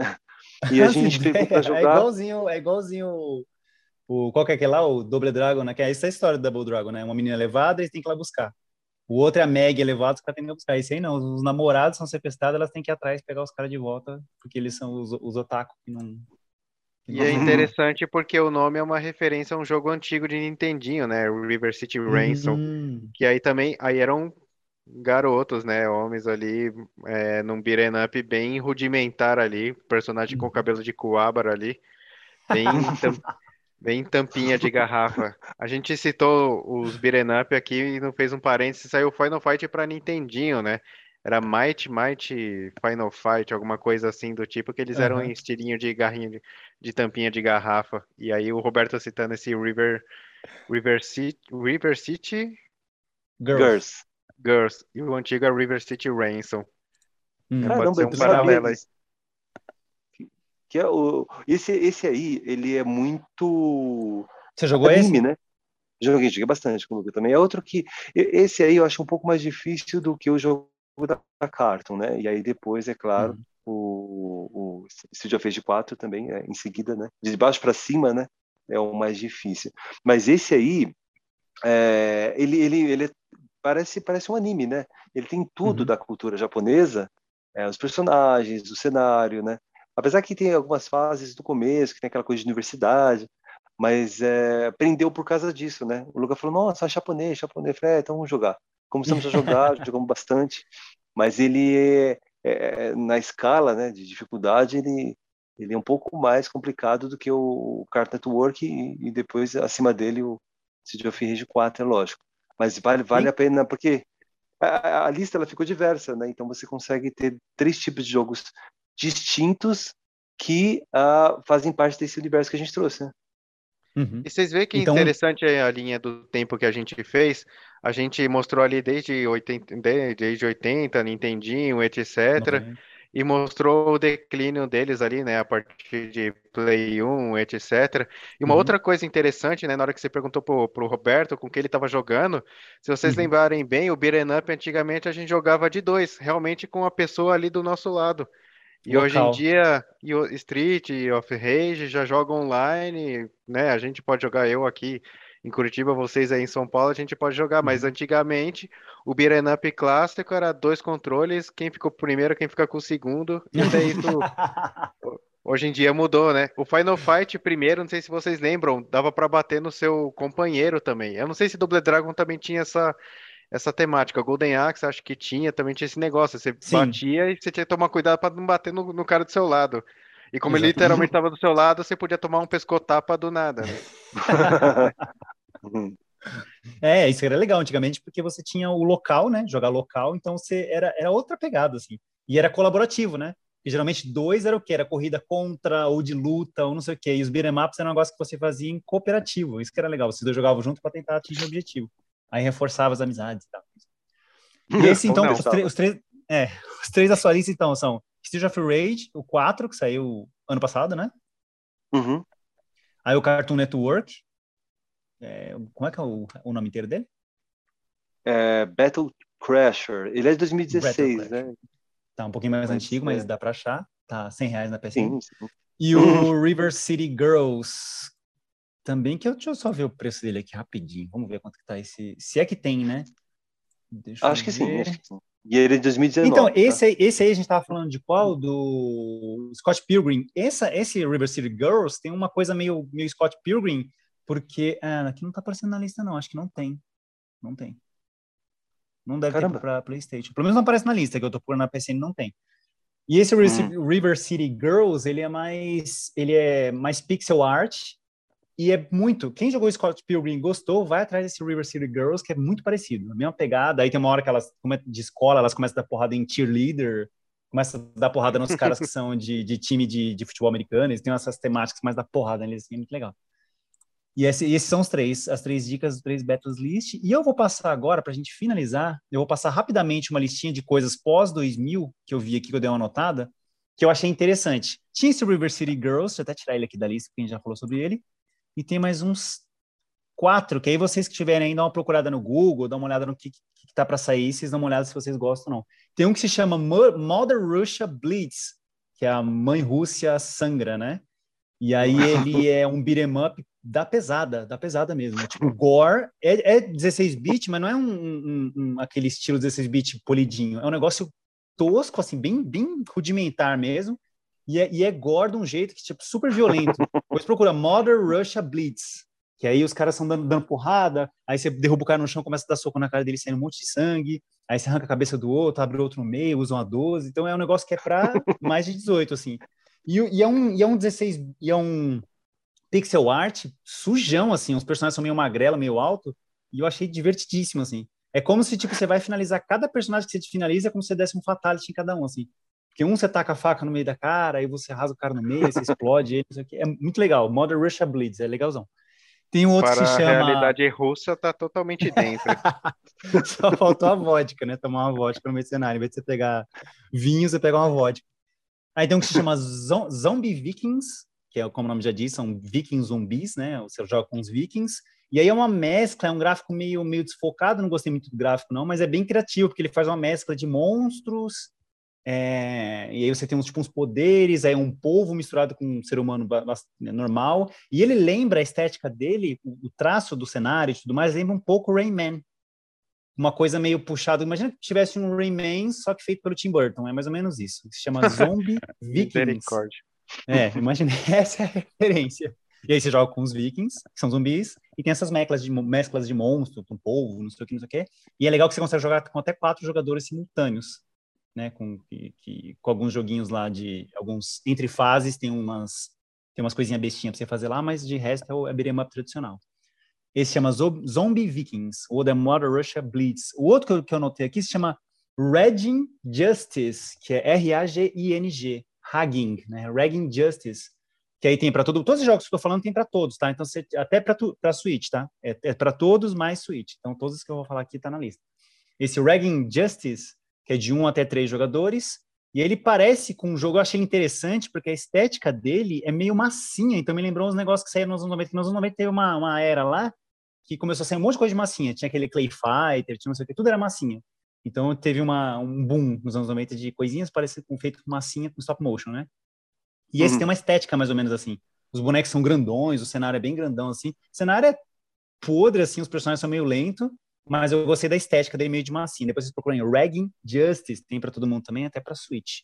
E a (laughs) gente pegou pra é jogar. É igualzinho, é igualzinho o, qual que é aquele lá? O Double Dragon, né? Que é essa história do Double Dragon, né? Uma menina levada, eles têm que ir lá buscar. O outro é a Meg elevado, os caras têm que ir buscar. Esse aí não, os namorados são sequestrados, elas têm que ir atrás pegar os caras de volta, porque eles são os, os otaku que não. e é interessante porque o nome é uma referência a um jogo antigo de Nintendinho, né? River City Ransom. Uhum. Que aí também, aí eram garotos, né? Homens ali, é, num beat'em up bem rudimentar ali, personagem com uhum. cabelo de coabra ali, bem, tam, bem tampinha de garrafa. A gente citou os beat'em up aqui e não fez um parênteses, saiu Final Fight para Nintendinho, né? Era Might, Might Final Fight, alguma coisa assim do tipo, que eles eram em estilinho de garrinha de, de, tampinha de garrafa. E aí o Roberto citando esse River River City, River City Girls. Girls. Girls e o antigo é River City Ransom. Hum. Caramba, pode ser um paralelo aí. Que é o, esse, esse aí, ele é muito. Você jogou anime, esse? né? Joguei, joguei bastante com o também. É outro que. Esse aí eu acho um pouco mais difícil do que o jogo da Carton, né? E aí depois, é claro, uhum. o, o of Rage 4 também, é, em seguida, né? De baixo para cima, né? É o mais difícil. Mas esse aí, é, ele, ele, ele parece, parece um anime, né? Ele tem tudo uhum. da cultura japonesa, é, os personagens, o cenário, né? Apesar que tem algumas fases do começo, que tem aquela coisa de universidade, mas é, prendeu por causa disso, né? O Luca falou, nossa, japonês, japonês. Eu falei, é, então vamos jogar. Começamos a jogar, (laughs) jogamos bastante, mas ele, é, é, na escala né, de dificuldade, ele, ele é um pouco mais complicado do que o Cartoon Network e, e depois, acima dele, o City of Rage 4, é lógico. Mas vale, vale a pena, porque a, a, lista ela ficou diversa, né? Então você consegue ter três tipos de jogos distintos que uh, fazem parte desse universo que a gente trouxe, né? Uhum. E vocês veem que então... interessante a linha do tempo que a gente fez. A gente mostrou ali desde 80, desde 80 Nintendinho, etc. Uhum. E mostrou o declínio deles ali, né? A partir de Play 1, etc. E uma uhum. outra coisa interessante, né? Na hora que você perguntou pro, pro Roberto com que ele estava jogando, se vocês uhum. lembrarem bem, o Beat'em Up antigamente a gente jogava de dois, realmente com a pessoa ali do nosso lado. E Local. hoje em dia, o Street e Off Rage já jogam online, né? A gente pode jogar eu aqui em Curitiba, vocês aí em São Paulo, a gente pode jogar, mas uhum. antigamente o Beat'em Up clássico era dois controles, quem ficou primeiro, quem fica com o segundo, e até isso (laughs) hoje em dia mudou, né? O Final Fight primeiro, não sei se vocês lembram, dava para bater no seu companheiro também. Eu não sei se Double Dragon também tinha essa essa temática. Golden Axe, acho que tinha, também tinha esse negócio. Você Sim. batia e você tinha que tomar cuidado para não bater no, no, cara do seu lado. E como ele literalmente estava do seu lado, você podia tomar um pescotapa do nada. Né? (laughs) é, isso era legal antigamente, porque você tinha o local, né? Jogar local, então você era, era outra pegada, assim. E era colaborativo, né? E geralmente dois era o que? Era corrida contra, ou de luta, ou não sei o quê. E os beat'em ups era um negócio que você fazia em cooperativo. Isso que era legal. Vocês dois jogavam junto para tentar atingir o objetivo. Aí reforçava as amizades e tal. E esse, então, os, os, três, é, (laughs) os três da sua lista, então, são Street of Rage, o 4, que saiu ano passado, né? Uhum. Aí o Cartoon Network. É, como é que é o, o nome inteiro dele? É, Battle Crasher. Ele é de 2016, né? Tá um pouquinho mais mas, antigo, mas é. dá pra achar. Tá 100 reais na PSN. E o (laughs) River City Girls, também, que eu, deixa eu só ver o preço dele aqui rapidinho. Vamos ver quanto que tá esse. Se é que tem, né? Deixa acho, que sim, acho que sim. E ele é de 2019. Então, tá? esse, aí, esse aí a gente tava falando de qual? Do Scott Pilgrim. Essa, esse River City Girls tem uma coisa meio, meio Scott Pilgrim, porque. Ah, aqui não tá aparecendo na lista, não. Acho que não tem. Não tem. Não deve Caramba. ter para PlayStation. Pelo menos não aparece na lista que eu tô por na PSN, não tem. E esse hum. River City Girls, ele é mais, ele é mais pixel art e é muito. Quem jogou Scott Pilgrim gostou, vai atrás desse River City Girls, que é muito parecido. A mesma pegada. Aí tem uma hora que elas, de escola, elas começam a dar porrada em cheerleader, começam a dar porrada nos caras que (laughs) são de, de time de, de, futebol americano. Eles têm essas temáticas mais da porrada neles, assim, é muito legal. E, esse, esses são os três, as três dicas dos três Battles List. E eu vou passar agora, para a gente finalizar, eu vou passar rapidamente uma listinha de coisas pós-2000 que eu vi aqui, que eu dei uma anotada, que eu achei interessante. Tinha esse River City Girls, deixa eu até tirar ele aqui da lista, porque a gente já falou sobre ele e tem mais uns quatro, que aí vocês que tiverem aí, dá uma procurada no Google, dá uma olhada no que, que, que tá para sair, vocês dão uma olhada se vocês gostam ou não. Tem um que se chama Mother Russia Bleeds, que é a Mãe Rússia Sangra, né? E aí ele é um beat'em up da pesada, da pesada mesmo. Né? Tipo, gore é, é 16-bit, mas não é um, um, um, aquele estilo 16-bit polidinho. É um negócio tosco, assim, bem, bem rudimentar mesmo. E é, e é gore de um jeito que, tipo, super violento. Depois procura Mother Russia Blitz. Que aí os caras estão dando, dando, porrada, aí você derruba o cara no chão, começa a dar soco na cara dele, saindo um monte de sangue, aí você arranca a cabeça do outro, abre outro no meio, usa uma 12. Então é um negócio que é pra (laughs) mais de 18, assim. E, e, é um, e é um 16, e é um pixel art sujão, assim. Os personagens são meio magrelo, meio alto, e eu achei divertidíssimo, assim. É como se, tipo, você vai finalizar cada personagem que você finaliza, é como se você desse um fatality em cada um, assim. Porque um você taca a faca no meio da cara, aí você rasga o cara no meio, você explode ele, É muito legal. Mother Russia Bleeds, é legalzão. Tem um outro Para que se a chama. realidade russa, tá totalmente dentro. (laughs) Só faltou a vodka, né? Tomar uma vodka no meio do cenário. Em vez de você pegar vinho, você pega uma vodka. Aí tem um que se chama Zo- Zombie Vikings, que é como o nome já diz, são vikings zumbis, né? Você joga com os vikings. E aí é uma mescla, é um gráfico meio, meio desfocado, não gostei muito do gráfico, não, mas é bem criativo, porque ele faz uma mescla de monstros, é, e aí você tem uns, tipo, uns poderes, aí é um povo misturado com um ser humano bas- normal, e ele lembra a estética dele, o, o traço do cenário e tudo mais, lembra um pouco Rayman. Uma coisa meio puxada. Imagina que tivesse um Rayman, só que feito pelo Tim Burton, é mais ou menos isso. Se chama (laughs) Zombie Vikings. É, imagina, (laughs) essa é a referência. E aí você joga com os vikings, que são zumbis, e tem essas mesclas de, mesclas de monstro, com polvo, não sei o que, não sei o que. E é legal que você consegue jogar com até quatro jogadores simultâneos, né? Com, que, que- com alguns joguinhos lá de... Alguns... Entre fases tem umas... Tem umas coisinhas bestinhas pra você fazer lá, mas de resto é o é beat'em tradicional. Esse chama Zo- Zombie Vikings, ou The Mother Russia Bleeds. O outro que eu, que eu aqui se chama Regging Justice, que é R-A-G-I-N-G, Hagging, né? Regging Justice, que aí tem para todo, todos os jogos que eu tô falando tem para todos, tá? Então você, até para Switch, tá? É, é para todos mais Switch. Então todos que eu vou falar aqui tá na lista. Esse Regging Justice, que é de um até três jogadores, e ele parece com um jogo, eu achei interessante, porque a estética dele é meio massinha, então me lembrou uns negócios que saíram nos anos 90, que nos anos 90 teve uma, uma era lá, que começou a sair um monte de coisa de massinha, tinha aquele Clay Fighter, tinha não sei o que, tudo era massinha. Então teve uma, um boom nos anos 90 de coisinhas parecidas com feito com massinha com stop motion, né? E esse Uhum. tem uma estética mais ou menos assim. Os bonecos são grandões, o cenário é bem grandão assim. O cenário é podre assim, os personagens são meio lento, mas eu gostei da estética dele meio de massinha. Depois vocês procurem Ragging Justice, tem para todo mundo também, até para Switch.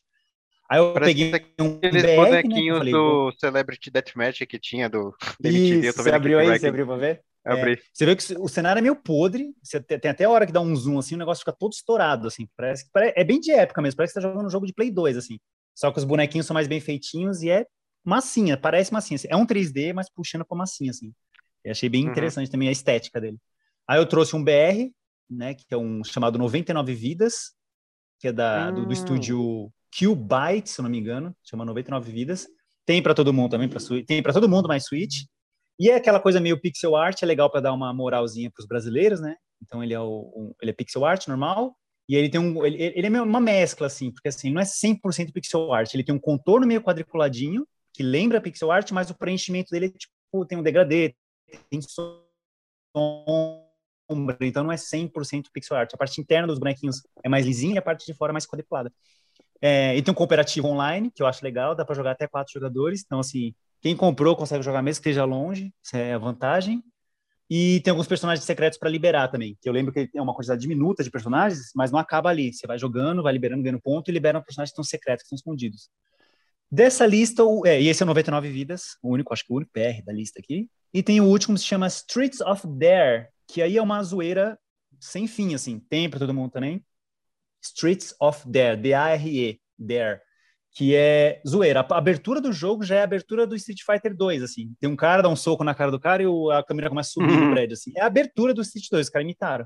Aí eu Parece peguei um Aqueles né, bonequinhos falei, do Celebrity Deathmatch que tinha do (laughs) MTV, eu Isso, tô você vendo aqui abriu aí, você abriu pra ver? Abri. Você vê que o cenário é meio podre, você te- tem até a hora que dá um zoom assim, o negócio fica todo estourado, assim, parece que é bem de época mesmo, parece que você tá jogando um jogo de Play 2, assim. Só que os bonequinhos são mais bem feitinhos e é massinha, parece massinha. assim. É um 3D, mas puxando pra massinha, assim. Eu achei bem Uhum. interessante também a estética dele. Aí eu trouxe um BR, né, que é um chamado 99 Vidas, que é da, do, do Hum. estúdio Qbyte, se eu não me engano, chama 99 Vidas. Tem para todo mundo também, Switch- tem para todo mundo mais Switch. E é aquela coisa meio pixel art, é legal para dar uma moralzinha para os brasileiros, né? Então ele é o um- ele é pixel art normal e ele tem um ele, ele é uma mescla assim, porque assim, não é 100% pixel art, ele tem um contorno meio quadriculadinho que lembra pixel art, mas o preenchimento dele é tipo tem um degradê, tem sombra, então não é 100% pixel art. A parte interna dos bonequinhos é mais lisinha e a parte de fora é mais quadriculada. É, e tem um cooperativo online, que eu acho legal, dá para jogar até quatro jogadores. Então, assim, quem comprou consegue jogar mesmo que esteja longe, isso é a vantagem. E tem alguns personagens secretos para liberar também, que eu lembro que é uma quantidade diminuta de personagens, mas não acaba ali. Você vai jogando, vai liberando, ganhando ponto e libera personagens que estão secretos, que estão escondidos. Dessa lista, o- é, e esse é o 99 Vidas, o único, acho que o único PR da lista aqui. E tem o último que se chama Streets of Dare, que aí é uma zoeira sem fim, assim. Tem para todo mundo também. Streets of Dare, D-A-R-E, Dare, que é zoeira. A abertura do jogo já é a abertura do Street Fighter 2, assim. Tem um cara, dá um soco na cara do cara e o- a câmera começa a subir no Uhum. prédio, assim. É a abertura do Street 2, os caras imitaram.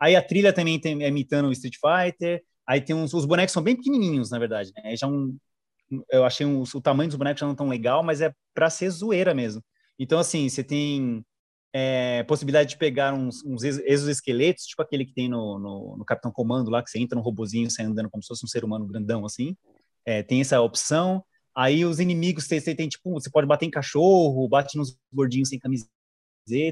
Aí a trilha também tem, é imitando o Street Fighter. Aí tem uns, os bonecos são bem pequenininhos, na verdade, né? Já um, eu achei um, o tamanho dos bonecos já não tão legal, mas é pra ser zoeira mesmo. Então, assim, você tem é, possibilidade de pegar uns, uns ex- exoesqueletos, tipo aquele que tem no, no, no Capitão Comando lá, que você entra no robozinho, sai andando como se fosse um ser humano grandão, assim. É, tem essa opção. Aí os inimigos, você, você tem, tipo, você pode bater em cachorro, bate nos gordinhos sem camiseta.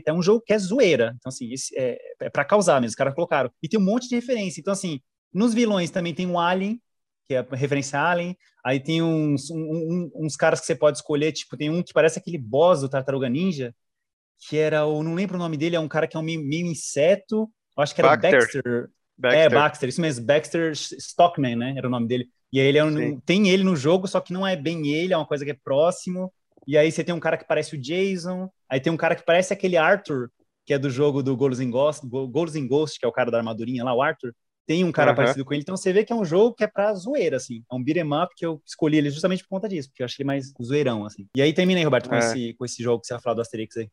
É um jogo que é zoeira. Então, assim, esse é, é para causar mesmo, os caras colocaram. E tem um monte de referência. Então, assim, nos vilões também tem um Alien, que é referência a Alien. Aí tem uns, um- um- uns caras que você pode escolher, tipo, tem um que parece aquele boss do Tartaruga Ninja, que era o, não lembro o nome dele, é um cara que é um meio, meio inseto, eu acho que era Baxter. Baxter. Baxter. É, Baxter, isso mesmo, Baxter Stockman, né, era o nome dele. E aí ele é um, tem ele no jogo, só que não é bem ele, é uma coisa que é próximo. E aí você tem um cara que parece o Jason, aí tem um cara que parece aquele Arthur, que é do jogo do Goals in Ghost, Go- Goals in Ghost, que é o cara da armadurinha lá, o Arthur. Tem um cara Aham. parecido com ele, então você vê que é um jogo que é pra zoeira, assim. É um beat'em up que eu escolhi ele justamente por conta disso, porque eu achei ele mais zoeirão, assim. E aí terminei, Roberto, com, É. esse, com esse jogo que você vai falar do Asterix aí.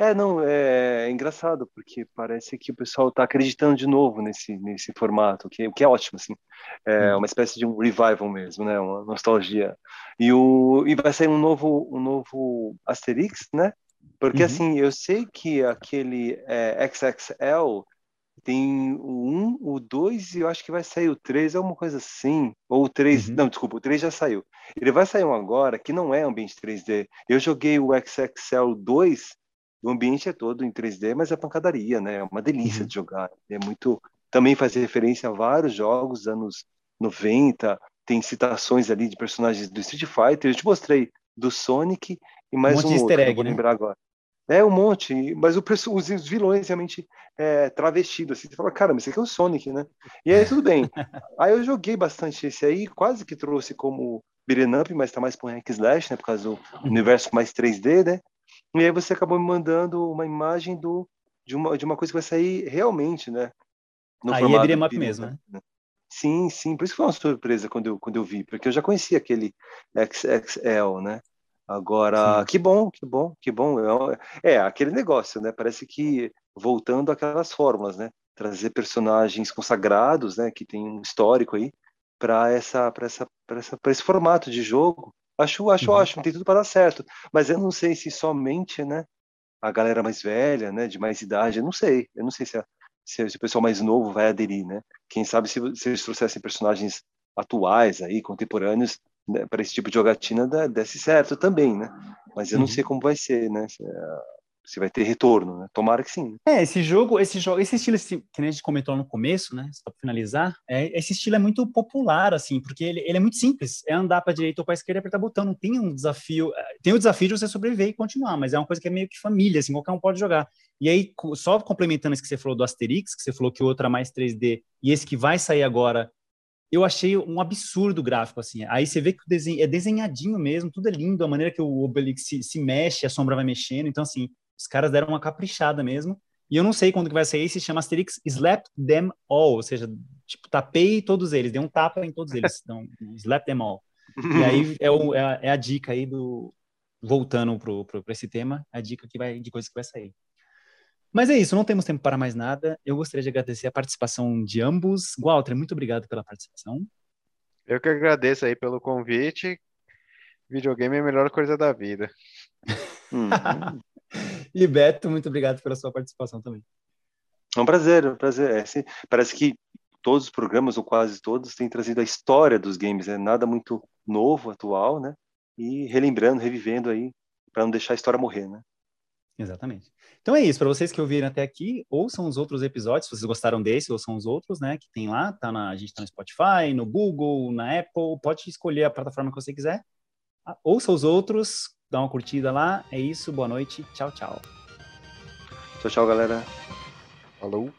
É, não, é engraçado, porque parece que o pessoal está acreditando de novo nesse, nesse formato, que, o que é ótimo, assim. É Uhum. uma espécie de um revival mesmo, né? Uma nostalgia. E, o, e vai sair um novo, um novo Asterix, né? Porque uhum. assim, eu sei que aquele é, XXL tem o 1, o 2 e eu acho que vai sair o 3, é uma coisa assim. Ou o 3, uhum. não, desculpa, o 3 já saiu. Ele vai sair um agora que não é ambiente 3D. Eu joguei o XXL 2, o ambiente é todo em 3D, mas é pancadaria, né? É uma delícia uhum. de jogar. É muito. Também faz referência a vários jogos dos anos 90, tem citações ali de personagens do Street Fighter. Eu te mostrei do Sonic e mais um, monte um de easter egg, vou né? lembrar agora. É um monte, mas o, os, os vilões realmente é, travestidos, assim, você fala, cara, mas esse aqui é o Sonic, né? E aí tudo bem. (laughs) aí eu joguei bastante esse aí, quase que trouxe como beat'em up, mas tá mais um hack slash, né, por causa do uhum. universo mais 3D, né? E aí você acabou me mandando uma imagem do, de, uma, de uma coisa que vai sair realmente, né? No aí é beat'em up mesmo, né? né? Sim, sim, por isso foi uma surpresa quando eu, quando eu vi, porque eu já conhecia aquele XXL, né? Agora, Sim. que bom, que bom, que bom. É, é, aquele negócio, né? Parece que voltando àquelas fórmulas, né? Trazer personagens consagrados, né? Que tem um histórico aí para essa, essa, essa, para esse formato de jogo. Acho, acho, uhum. acho, tem tudo para dar certo. Mas eu não sei se somente, né? A galera mais velha, né? De mais idade, eu não sei. Eu não sei se, a, se, se o pessoal mais novo vai aderir, né? Quem sabe se, se eles trouxessem personagens atuais aí, contemporâneos, né, para esse tipo de jogatina desse certo também, né? Mas eu não uhum. sei como vai ser, né? Se, vai ter retorno, né? Tomara que sim. Né? É, esse jogo, esse jogo, esse estilo esse, que a gente comentou no começo, né? Só para finalizar, é, esse estilo é muito popular, assim, porque ele, ele é muito simples. É andar para direita ou para esquerda e apertar botão. Não tem um desafio. É, tem o desafio de você sobreviver e continuar, mas é uma coisa que é meio que família, assim, qualquer um pode jogar. E aí, só complementando isso que você falou do Asterix, que você falou que o outro é mais 3D, e esse que vai sair agora eu achei um absurdo gráfico, assim. Aí você vê que o desenho é desenhadinho mesmo, tudo é lindo, a maneira que o Obelix se, se mexe, a sombra vai mexendo. Então, assim, os caras deram uma caprichada mesmo. E eu não sei quando que vai sair, se chama Asterix Slap Them All, ou seja, tipo, tapei todos eles, dei um tapa em todos eles. (laughs) Então, slap them all. (laughs) E aí é, o, é, a, é a dica aí do. Voltando para esse tema, a dica que vai, de coisa que vai sair. Mas é isso, não temos tempo para mais nada. Eu gostaria de agradecer a participação de ambos. Walter, muito obrigado pela participação. Eu que agradeço aí pelo convite. Videogame é a melhor coisa da vida. Hum. (laughs) e Beto, muito obrigado pela sua participação também. É um prazer, é um prazer. É, sim, parece que todos os programas, ou quase todos, têm trazido a história dos games, é né? nada muito novo, atual, né? E relembrando, revivendo aí, para não deixar a história morrer, né? Exatamente. Então é isso, para vocês que ouviram até aqui, ouçam os outros episódios, se vocês gostaram desse, ouçam os outros, né, que tem lá, tá na, a gente tá no Spotify, no Google, na Apple, pode escolher a plataforma que você quiser. Ouça os outros, dá uma curtida lá. É isso, boa noite, tchau, tchau. Tchau, tchau, galera. Falou.